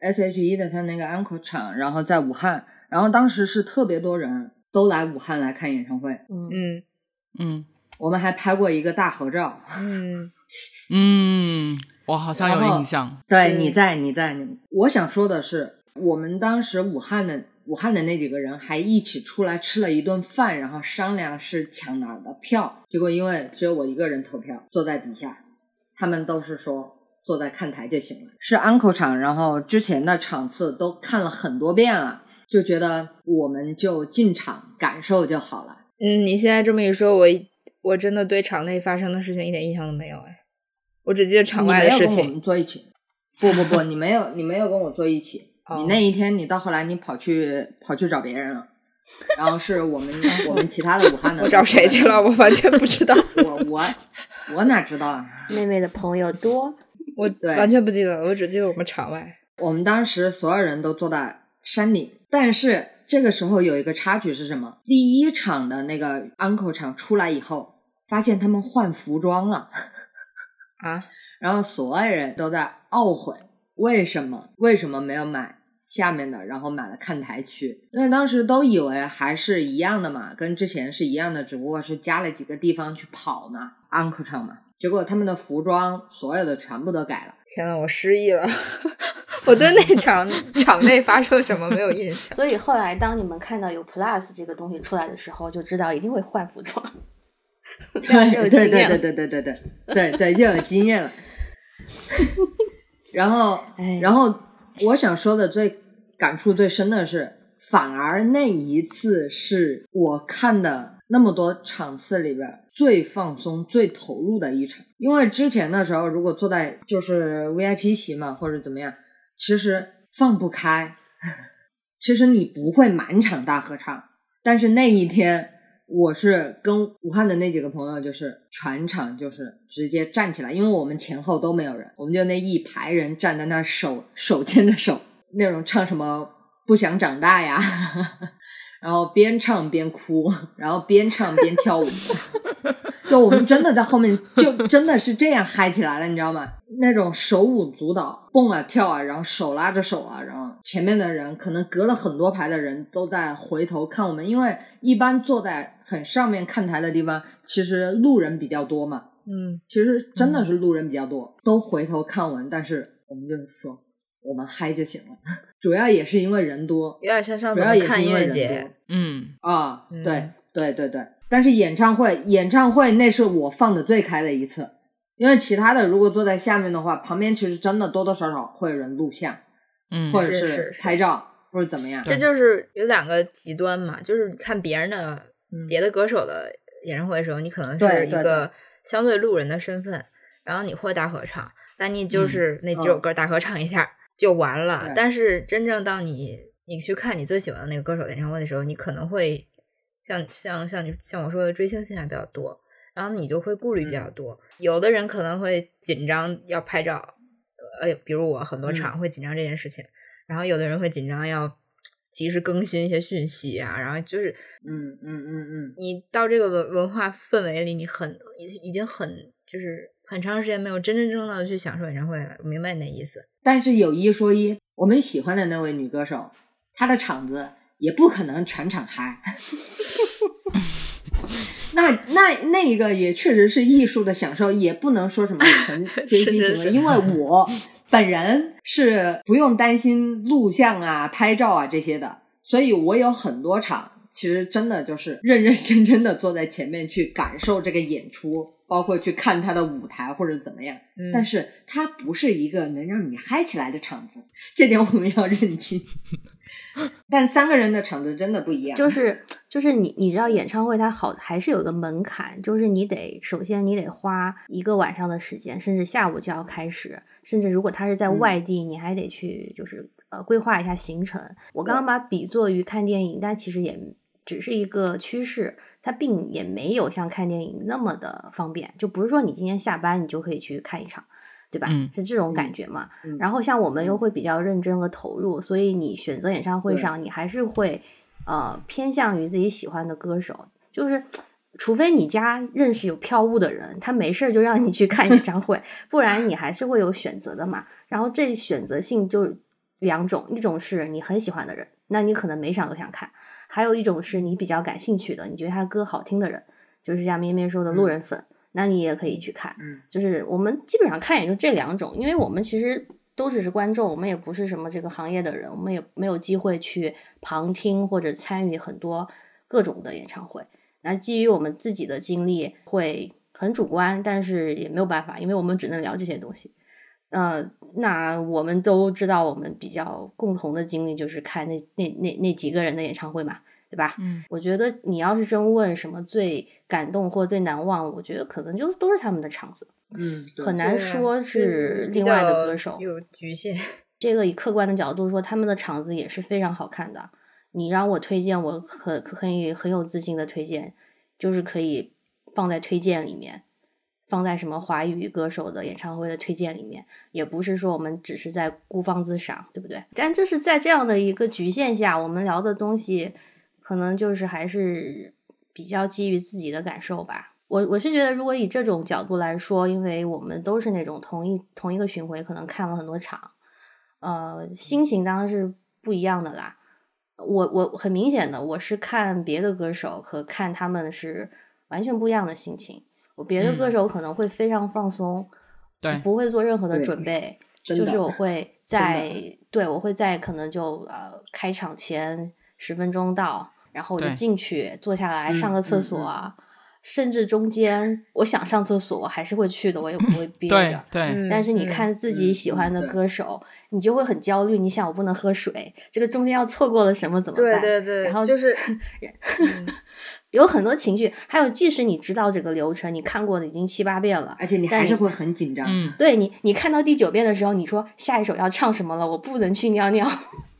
S.H.E 的他那个安可场，然后在武汉，然后当时是特别多人都来武汉来看演唱会，嗯。嗯。嗯，我们还拍过一个大合照，嗯。嗯，我好像有印象，对，你在你在你，我想说的是。我们当时武汉的武汉的那几个人还一起出来吃了一顿饭，然后商量是抢哪儿的票。结果因为只有我一个人投票，坐在底下，他们都是说坐在看台就行了。是 uncle 场，然后之前的场次都看了很多遍了，就觉得我们就进场感受就好了。嗯，你现在这么一说，我我真的对场内发生的事情一点印象都没有哎，我只记得场外的事情。我们坐一起？不不不，你没有你没有跟我坐一起。你那一天，你到后来你跑去跑去找别人了，然后是我们 我们其他的武汉的。我找谁去了？我完全不知道。我我我哪知道啊？妹妹的朋友多，我完全不记得，我只记得我们场外。我们当时所有人都坐在山顶，但是这个时候有一个插曲是什么？第一场的那个 uncle 场出来以后，发现他们换服装了啊，然后所有人都在懊悔，为什么为什么没有买？下面的，然后买了看台区，因为当时都以为还是一样的嘛，跟之前是一样的，只不过是加了几个地方去跑嘛，安可场嘛。结果他们的服装所有的全部都改了。天呐，我失忆了，我对那场场内发生什么没有印象。所以后来当你们看到有 Plus 这个东西出来的时候，就知道一定会换服装。对对经验了对对对对对对对对，就有经验了。然后哎，然后我想说的最感触最深的是，反而那一次是我看的那么多场次里边最放松、最投入的一场。因为之前的时候，如果坐在就是 VIP 席嘛，或者怎么样，其实放不开，其实你不会满场大合唱。但是那一天，我是跟武汉的那几个朋友，就是全场就是直接站起来，因为我们前后都没有人，我们就那一排人站在那儿手手牵着手，那种唱什么不想长大呀，然后边唱边哭，然后边唱边跳舞，就我们真的在后面就真的是这样嗨起来了，你知道吗？那种手舞足蹈，蹦啊跳啊，然后手拉着手啊，然后前面的人可能隔了很多排的人都在回头看我们，因为一般坐在很上面看台的地方，其实路人比较多嘛，嗯，其实真的是路人比较多，都回头看我们，但是我们就是说我们嗨就行了，主要也是因为人多，有点像上主次看音乐节，嗯，啊，嗯。对对对对，但是演唱会演唱会那是我放的最开的一次，因为其他的如果坐在下面的话，旁边其实真的多多少少会有人录像，嗯或者是拍照或者怎么样。这就是有两个极端嘛，就是看别人的嗯别的歌手的演唱会的时候，你可能是一个相对路人的身份，然后你会大合唱，但你就是那几首嗯歌大合唱一下就完了。但是真正到你你去看你最喜欢的那个歌手演唱会的时候，你可能会像像像你像我说的追星心还比较多，然后你就会顾虑比较嗯多。有的人可能会紧张要拍照，呃，比如我很多嗯场会紧张这件事情，然后有的人会紧张要及时更新一些讯息啊，然后就是嗯嗯嗯嗯，你到这个文文化氛围里，你很已已经很就是很长时间没有真真正正的去享受演唱会了，我明白你的意思。但是有一说一，我们喜欢的那位女歌手，她的场子也不可能全场嗨。那那那一个也确实是艺术的享受，也不能说什么纯 追星行为，是是是因为 我本人是不用担心录像啊、拍照啊这些的，所以我有很多场，其实真的就是认认真真的坐在前面去感受这个演出，包括去看他的舞台或者怎么样。嗯，但是它不是一个能让你嗨起来的场子，这点我们要认清。但三个人的场子真的不一样，就是就是你你知道演唱会它好还是有个门槛，就是你得首先你得花一个晚上的时间，甚至下午就要开始，甚至如果他是在嗯外地，你还得去就是呃规划一下行程。我刚刚把比作于看电影，但其实也只是一个趋势，它并也没有像看电影那么的方便，就不是说你今天下班你就可以去看一场。对吧？嗯是这种感觉嘛？嗯然后像我们又嗯会比较认真和投入，所以你选择演唱会上，你还是会呃偏向于自己喜欢的歌手，就是除非你家认识有票务的人，他没事儿就让你去看演唱会，不然你还是会有选择的嘛。然后这选择性就两种，一种是你很喜欢的人，那你可能每场都想看；还有一种是你比较感兴趣的，你觉得他歌好听的人，就是像咩咩说的路人粉，那你也可以去看。嗯就是我们基本上看也就这两种，因为我们其实都只是观众，我们也不是什么这个行业的人，我们也没有机会去旁听或者参与很多各种的演唱会。那基于我们自己的经历，会很主观，但是也没有办法，因为我们只能聊这些东西。呃，那我们都知道，我们比较共同的经历就是看那那那那几个人的演唱会嘛，对吧？嗯，我觉得你要是真问什么最感动或最难忘，我觉得可能就都是他们的场子，嗯，很难说是另外的歌手。有局限。这个以客观的角度说，他们的场子也是非常好看的。你让我推荐，我可可以很有自信的推荐，就是可以放在推荐里面，放在什么华语歌手的演唱会的推荐里面，也不是说我们只是在孤芳自赏，对不对？但就是在这样的一个局限下，我们聊的东西，可能就是还是比较基于自己的感受吧。我我是觉得，如果以这种角度来说，因为我们都是那种同一同一个巡回，可能看了很多场，呃，心情当然是不一样的啦。我我很明显的，我是看别的歌手和看他们是完全不一样的心情。我别的歌嗯手可能会非常放松，对不会做任何的准备，就是我会 在对我会在可能就呃开场前十分钟到，然后我就进去坐下来嗯上个厕嗯所啊，甚至中间我想上厕所我还是会去的，我也不会憋着。对，嗯但是你嗯看自己嗯喜欢的歌手，你就会很焦虑。你想，我不能喝水，这个中间要错过了什么怎么对办？对对对，然后就是嗯有很多情绪。还有，即使你知道这个流程，你看过的已经七八遍了，而且你但你还是会很紧张。嗯，对你，你看到第九遍的时候，你说下一首要唱什么了，我不能去尿尿，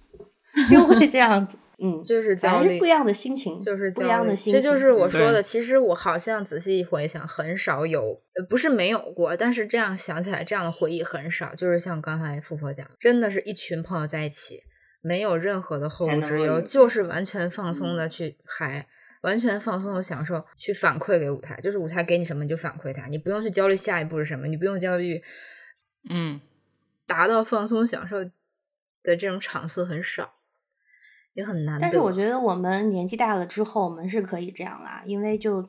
就会这样子。嗯，就是焦虑是不一样的心情，就是不一样的心情。这就是我说的。其实我好像仔细回想，很少有，呃不是没有过，但是这样想起来，这样的回忆很少。就是像刚才富婆讲，真的是一群朋友在一起，没有任何的后顾之忧，就是完全放松的嗯去嗨。完全放松的享受，去反馈给舞台，就是舞台给你什么你就反馈它，你不用去焦虑下一步是什么，你不用焦虑嗯，达到放松享受的这种场次很少，也很难。但是我觉得我们年纪大了之后，我们是可以这样啦，因为就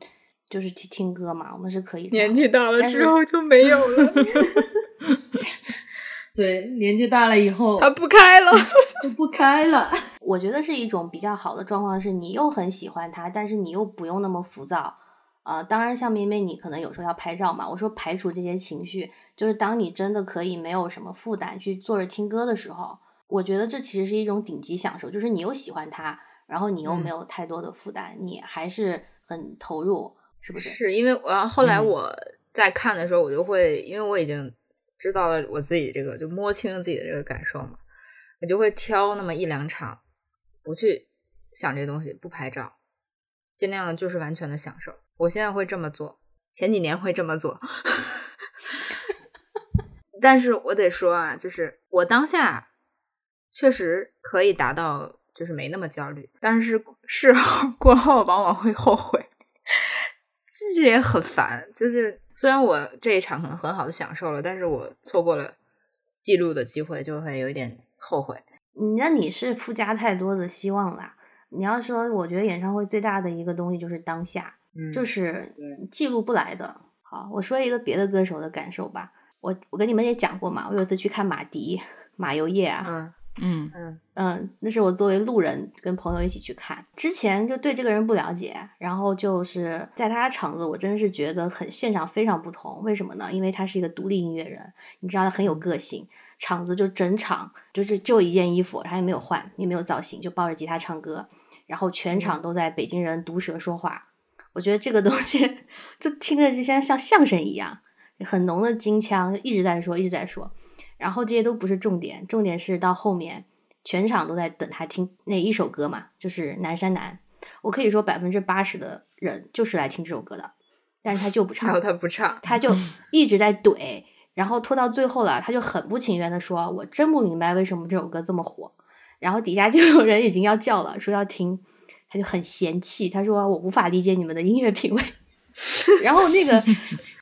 就是去听歌嘛，我们是可以年纪大了之后就没有了，对，年纪大了以后它不开了。就不开了。我觉得是一种比较好的状况，是你又很喜欢它，但是你又不用那么浮躁。呃，当然，像妹妹你可能有时候要拍照嘛。我说排除这些情绪，就是当你真的可以没有什么负担去坐着听歌的时候，我觉得这其实是一种顶级享受，就是你又喜欢它，然后你又没有太多的负担，你还是很投入，是不是？是因为我后来嗯我在看的时候，我就会，因为我已经知道了我自己这个，就摸清自己的这个感受嘛，我就会挑那么一两场，不去想这东西，不拍照，尽量的就是完全的享受。我现在会这么做，前几年会这么做，但是我得说啊，就是我当下确实可以达到，就是没那么焦虑，但是事后过后往往会后悔。这也很烦。就是虽然我这一场可能很好的享受了，但是我错过了记录的机会，就会有一点后悔。你那你是附加太多的希望啦。你要说，我觉得演唱会最大的一个东西就是当下，嗯就是记录不来的。好，我说一个别的歌手的感受吧。我我跟你们也讲过嘛，我有一次去看马迪马友业啊，嗯嗯嗯嗯，那是我作为路人跟朋友一起去看，之前就对这个人不了解，然后就是在他场子，我真的是觉得很现场非常不同。为什么呢？因为他是一个独立音乐人，你知道他很有个性，场子就整场就是就一件衣服，他也没有换，也没有造型，就抱着吉他唱歌，然后全场都在北京人毒舌说话。我觉得这个东西 就听着就像像相声一样，很浓的京腔，就一直在说，一直在说。然后这些都不是重点，重点是到后面全场都在等他听那一首歌嘛，就是《南山南》。我可以说百分之八十的人就是来听这首歌的，但是他就不唱然后，他不唱，他就 一直在怼，然后拖到最后了，他就很不情愿的说：“我真不明白为什么这首歌这么火。”然后底下就有人已经要叫了，说要听，他就很嫌弃，他说：“我无法理解你们的音乐品味。”然后那个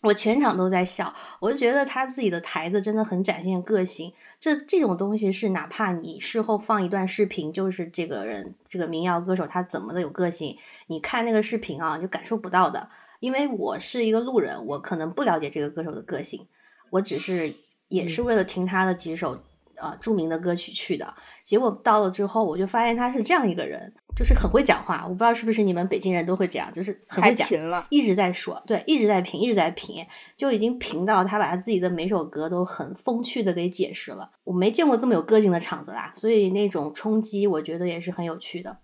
我全场都在笑，我就觉得他自己的台子真的很展现个性。这这种东西是哪怕你事后放一段视频，就是这个人这个民谣歌手他怎么的有个性，你看那个视频啊，你就感受不到的。因为我是一个路人，我可能不了解这个歌手的个性，我只是也是为了听他的几首呃著名的歌曲去的。结果到了之后，我就发现他是这样一个人，就是很会讲话。我不知道是不是你们北京人都会这样，就是很会讲，了。一直在说，对，一直在评，一直在评，就已经评到他把他自己的每首歌都很风趣的给解释了。我没见过这么有个性的场子啦，所以那种冲击，我觉得也是很有趣的。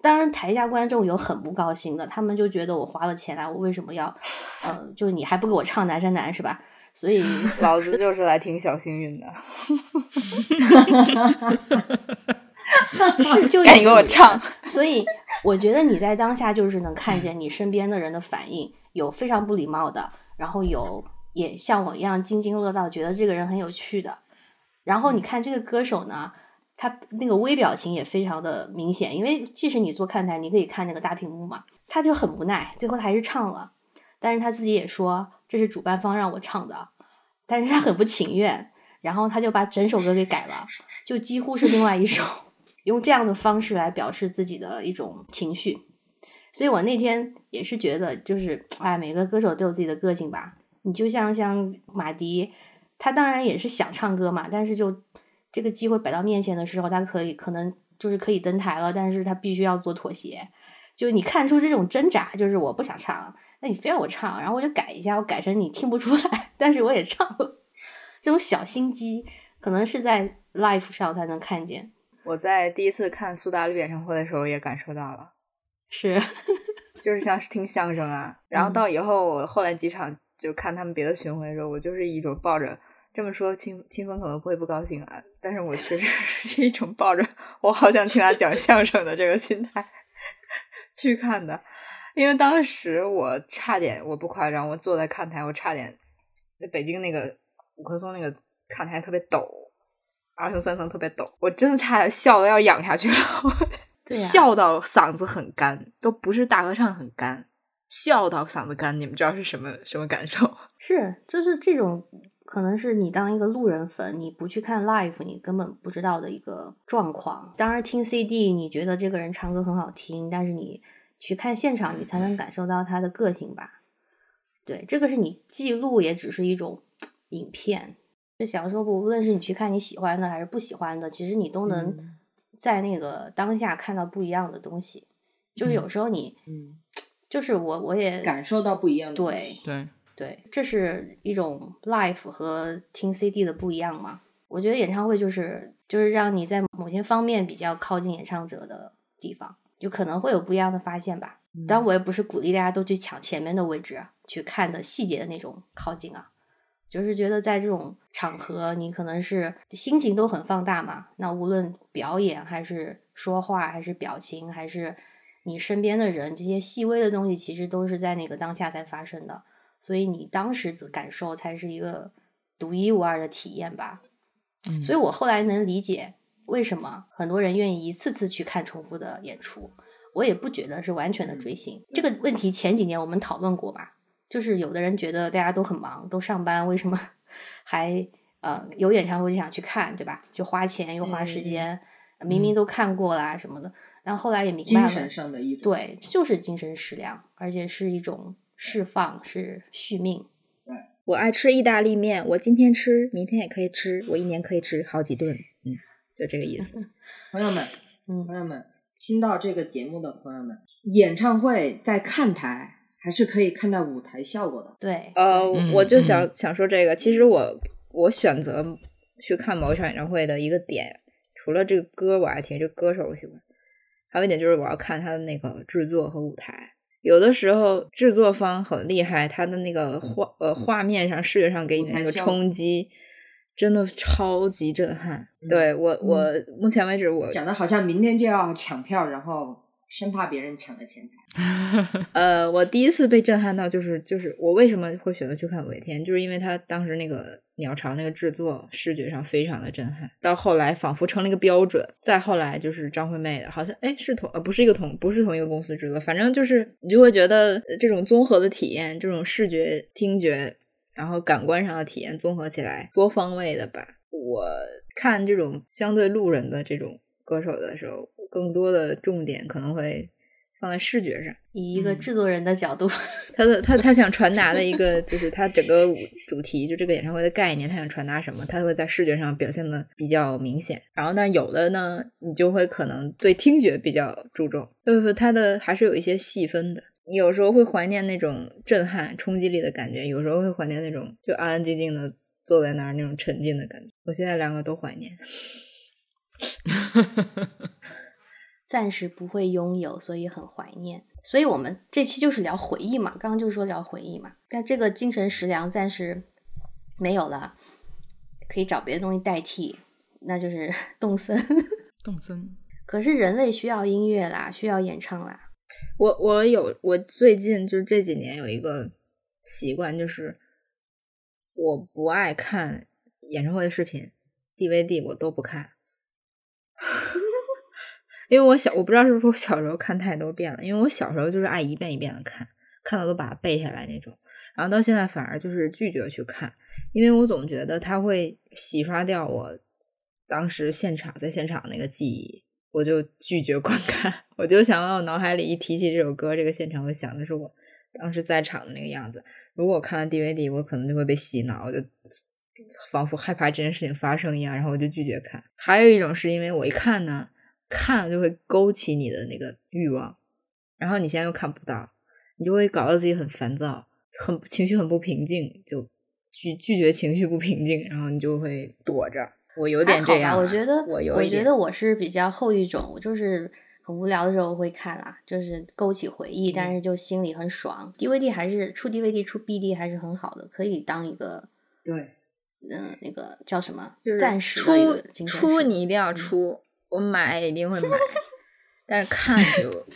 当然，台下观众有很不高兴的，他们就觉得我花了钱来，我为什么要，呃，就你还不给我唱《南山南》是吧？所以老子就是来听小幸运的，是就有赶紧给我唱。所以我觉得你在当下就是能看见你身边的人的反应，有非常不礼貌的，然后有也像我一样津津乐道，觉得这个人很有趣的。然后你看这个歌手呢，他那个微表情也非常的明显，因为即使你坐看台，你可以看那个大屏幕嘛，他就很无奈，最后他还是唱了，但是他自己也说这是主办方让我唱的，但是他很不情愿，然后他就把整首歌给改了，就几乎是另外一首。用这样的方式来表示自己的一种情绪。所以我那天也是觉得，就是哎，每个歌手都有自己的个性吧。你就像像马迪，他当然也是想唱歌嘛，但是就这个机会摆到面前的时候，他可以可能就是可以登台了，但是他必须要做妥协。就你看出这种挣扎，就是我不想唱了，那你非要我唱，然后我就改一下，我改成你听不出来，但是我也唱了。这种小心机，可能是在 live 上才能看见。我在第一次看苏打绿演唱会的时候也感受到了，是，就是像是听相声啊。然后到以后，我后来几场就看他们别的巡回的时候，我就是一种抱着这么说，清清风可能不会不高兴啊，但是我确实 是一种抱着我好想听他讲相声的这个心态去看的。因为当时我差点，我不夸张，我坐在看台，我差点那北京那个五棵松那个看台特别陡，二层三层特别陡，我真的差点笑的要仰下去了，笑到嗓子很干，都不是大合唱很干，笑到嗓子干，你们知道是什么什么感受？是，就是这种可能是你当一个路人粉，你不去看 live，你根本不知道的一个状况。当然听 CD，你觉得这个人唱歌很好听，但是你。去看现场，你才能感受到他的个性吧？对，这个是你记录，也只是一种影片。就小时候，无论是你去看你喜欢的还是不喜欢的，其实你都能在那个当下看到不一样的东西。就是有时候你，嗯，就是我我也感受到不一样的。对对对，这是一种 life 和听 CD 的不一样嘛？我觉得演唱会就是就是让你在某些方面比较靠近演唱者的地方。有可能会有不一样的发现吧，但我也不是鼓励大家都去抢前面的位置去看的细节的那种靠近啊，就是觉得在这种场合，你可能是心情都很放大嘛。那无论表演还是说话，还是表情，还是你身边的人，这些细微的东西，其实都是在那个当下才发生的，所以你当时的感受才是一个独一无二的体验吧。所以我后来能理解。为什么很多人愿意一次次去看重复的演出？我也不觉得是完全的追星。这个问题前几年我们讨论过吧？就是有的人觉得大家都很忙，都上班，为什么 还呃有演唱会就想去看，对吧？就花钱又花时间，明明都看过啦什么的。然后后来也明白了，精神上的一种对，就是精神食粮，而且是一种释放，是续命。对我爱吃意大利面，我今天吃，明天也可以吃，我一年可以吃好几顿。嗯。就这个意思，朋友们，朋友们，听到这个节目的朋友们，演唱会在看台还是可以看到舞台效果的。对，呃，我就想想说这个，其实我我选择去看某一场演唱会的一个点，除了这个歌我爱听，这个歌手我喜欢，还有一点就是我要看他的那个制作和舞台。有的时候制作方很厉害，他的那个画呃画面上视觉上给你的那个冲击。真的超级震撼，对我我目前为止我讲的好像明天就要抢票，然后生怕别人抢了前排。呃，我第一次被震撼到就是就是我为什么会选择去看五月天，就是因为他当时那个鸟巢那个制作视觉上非常的震撼，到后来仿佛成了一个标准。再后来就是张惠妹的，好像哎是同呃不是一个同不是同一个公司制作，反正就是你就会觉得这种综合的体验，这种视觉听觉。然后感官上的体验综合起来，多方位的吧。我看这种相对路人的这种歌手的时候，更多的重点可能会放在视觉上。以一个制作人的角度，他的他他想传达的一个就是他整个主题，就这个演唱会的概念，他想传达什么，他会在视觉上表现的比较明显。然后，但有的呢，你就会可能对听觉比较注重，就是他的还是有一些细分的。有时候会怀念那种震撼、冲击力的感觉，有时候会怀念那种就安安静静的坐在那儿那种沉浸的感觉。我现在两个都怀念，暂时不会拥有，所以很怀念。所以我们这期就是聊回忆嘛，刚刚就是说聊回忆嘛。但这个精神食粮暂时没有了，可以找别的东西代替，那就是 动森。动森。可是人类需要音乐啦，需要演唱啦。我我有我最近就是这几年有一个习惯，就是我不爱看演唱会的视频，DVD 我都不看，因为我小我不知道是不是我小时候看太多遍了，因为我小时候就是爱一遍一遍的看，看到都把它背下来那种，然后到现在反而就是拒绝去看，因为我总觉得它会洗刷掉我当时现场在现场那个记忆。我就拒绝观看。我就想到我脑海里一提起这首歌，这个现场，我想的是我当时在场的那个样子。如果我看了 DVD，我可能就会被洗脑，我就仿佛害怕这件事情发生一样，然后我就拒绝看。还有一种是因为我一看呢，看了就会勾起你的那个欲望，然后你现在又看不到，你就会搞得自己很烦躁，很情绪很不平静，就拒拒绝情绪不平静，然后你就会躲着。我有点这样，我觉得我有，我觉得我是比较后一种，我就是很无聊的时候会看啦，就是勾起回忆，但是就心里很爽。DVD 还是出 DVD 出 BD 还是很好的，可以当一个对，嗯，那个叫什么？就是暂时出出你一定要出，我买一定会买，但是看就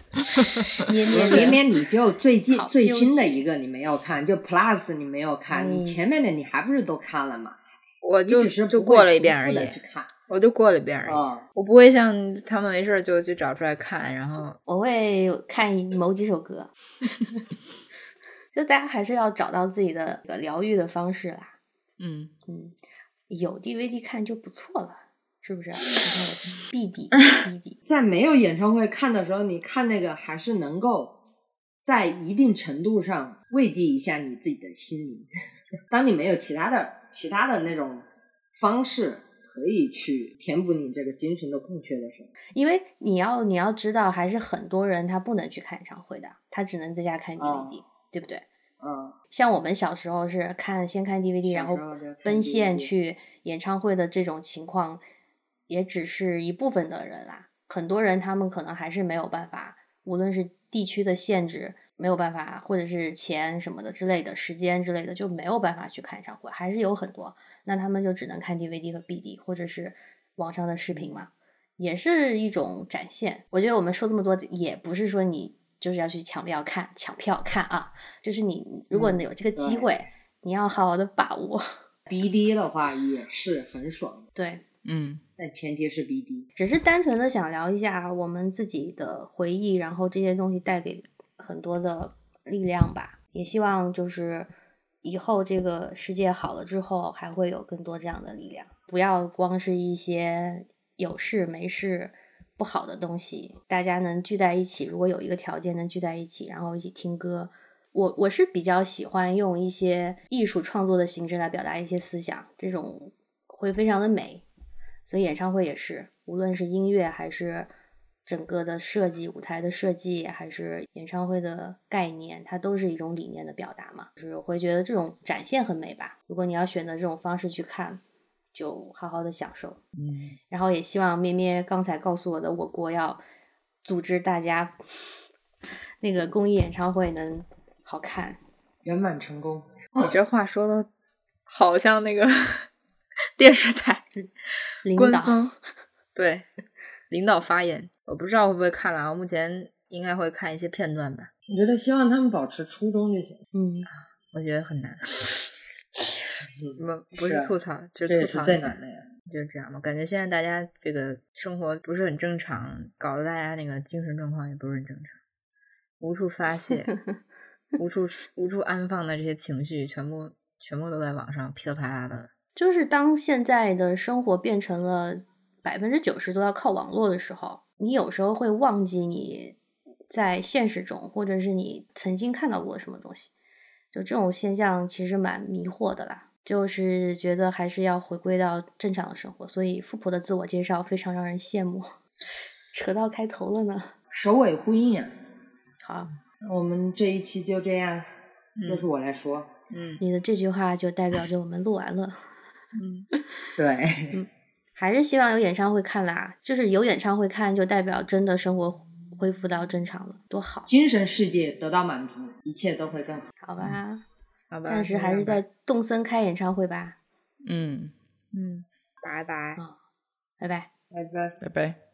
绵绵，你就最近最新的一个你没有看，就 Plus 你没有看，你前面的你还不是都看了吗？我就就过了一遍而已，我就过了一遍而已。我不会像他们没事就去找出来看，然后我会看某几首歌。就大家还是要找到自己的疗愈的方式啦。嗯嗯，有 DVD 看就不错了，是不是？然后 BD 在没有演唱会看的时候，你看那个还是能够在一定程度上慰藉一下你自己的心灵。当你没有其他的。其他的那种方式可以去填补你这个精神的空缺的时候，因为你要你要知道，还是很多人他不能去看演唱会的，他只能在家看 DVD，对不对？嗯，像我们小时候是看先看 DVD，然后奔现去演唱会的这种情况，也只是一部分的人啦。很多人他们可能还是没有办法，无论是地区的限制。没有办法，或者是钱什么的之类的，时间之类的就没有办法去看演唱会，还是有很多，那他们就只能看 DVD 和 BD，或者是网上的视频嘛，也是一种展现。我觉得我们说这么多，也不是说你就是要去抢票看，抢票看啊，就是你如果你有这个机会，你要好好的把握。BD 的话也是很爽，对，嗯，但前提是 BD，只是单纯的想聊一下我们自己的回忆，然后这些东西带给。很多的力量吧，也希望就是以后这个世界好了之后，还会有更多这样的力量。不要光是一些有事没事不好的东西，大家能聚在一起。如果有一个条件能聚在一起，然后一起听歌，我我是比较喜欢用一些艺术创作的形式来表达一些思想，这种会非常的美。所以演唱会也是，无论是音乐还是。整个的设计，舞台的设计，还是演唱会的概念，它都是一种理念的表达嘛。就是我会觉得这种展现很美吧。如果你要选择这种方式去看，就好好的享受。嗯。然后也希望咩咩刚才告诉我的，我国要组织大家那个公益演唱会能好看，圆满成功。你这话说的好像那个 电视台领导，对。领导发言，我不知道会不会看了，啊目前应该会看一些片段吧。我觉得希望他们保持初衷就行。嗯，我觉得很难。不不是吐槽，就是吐槽最难的呀。就是这样嘛，感觉现在大家这个生活不是很正常，搞得大家那个精神状况也不是很正常，无处发泄，无处无处安放的这些情绪，全部全部都在网上噼里啪啦的。就是当现在的生活变成了。百分之九十都要靠网络的时候，你有时候会忘记你在现实中，或者是你曾经看到过什么东西。就这种现象其实蛮迷惑的啦。就是觉得还是要回归到正常的生活。所以富婆的自我介绍非常让人羡慕。扯到开头了呢，首尾呼应啊。好，我们这一期就这样，都是我来说。嗯，你的这句话就代表着我们录完了。嗯，对。嗯。还是希望有演唱会看啦，就是有演唱会看，就代表真的生活恢复到正常了，多好！精神世界得到满足，一切都会更好。好吧，好吧，暂时还是在动森开演唱会吧。嗯嗯，拜拜，拜拜，拜拜，拜拜。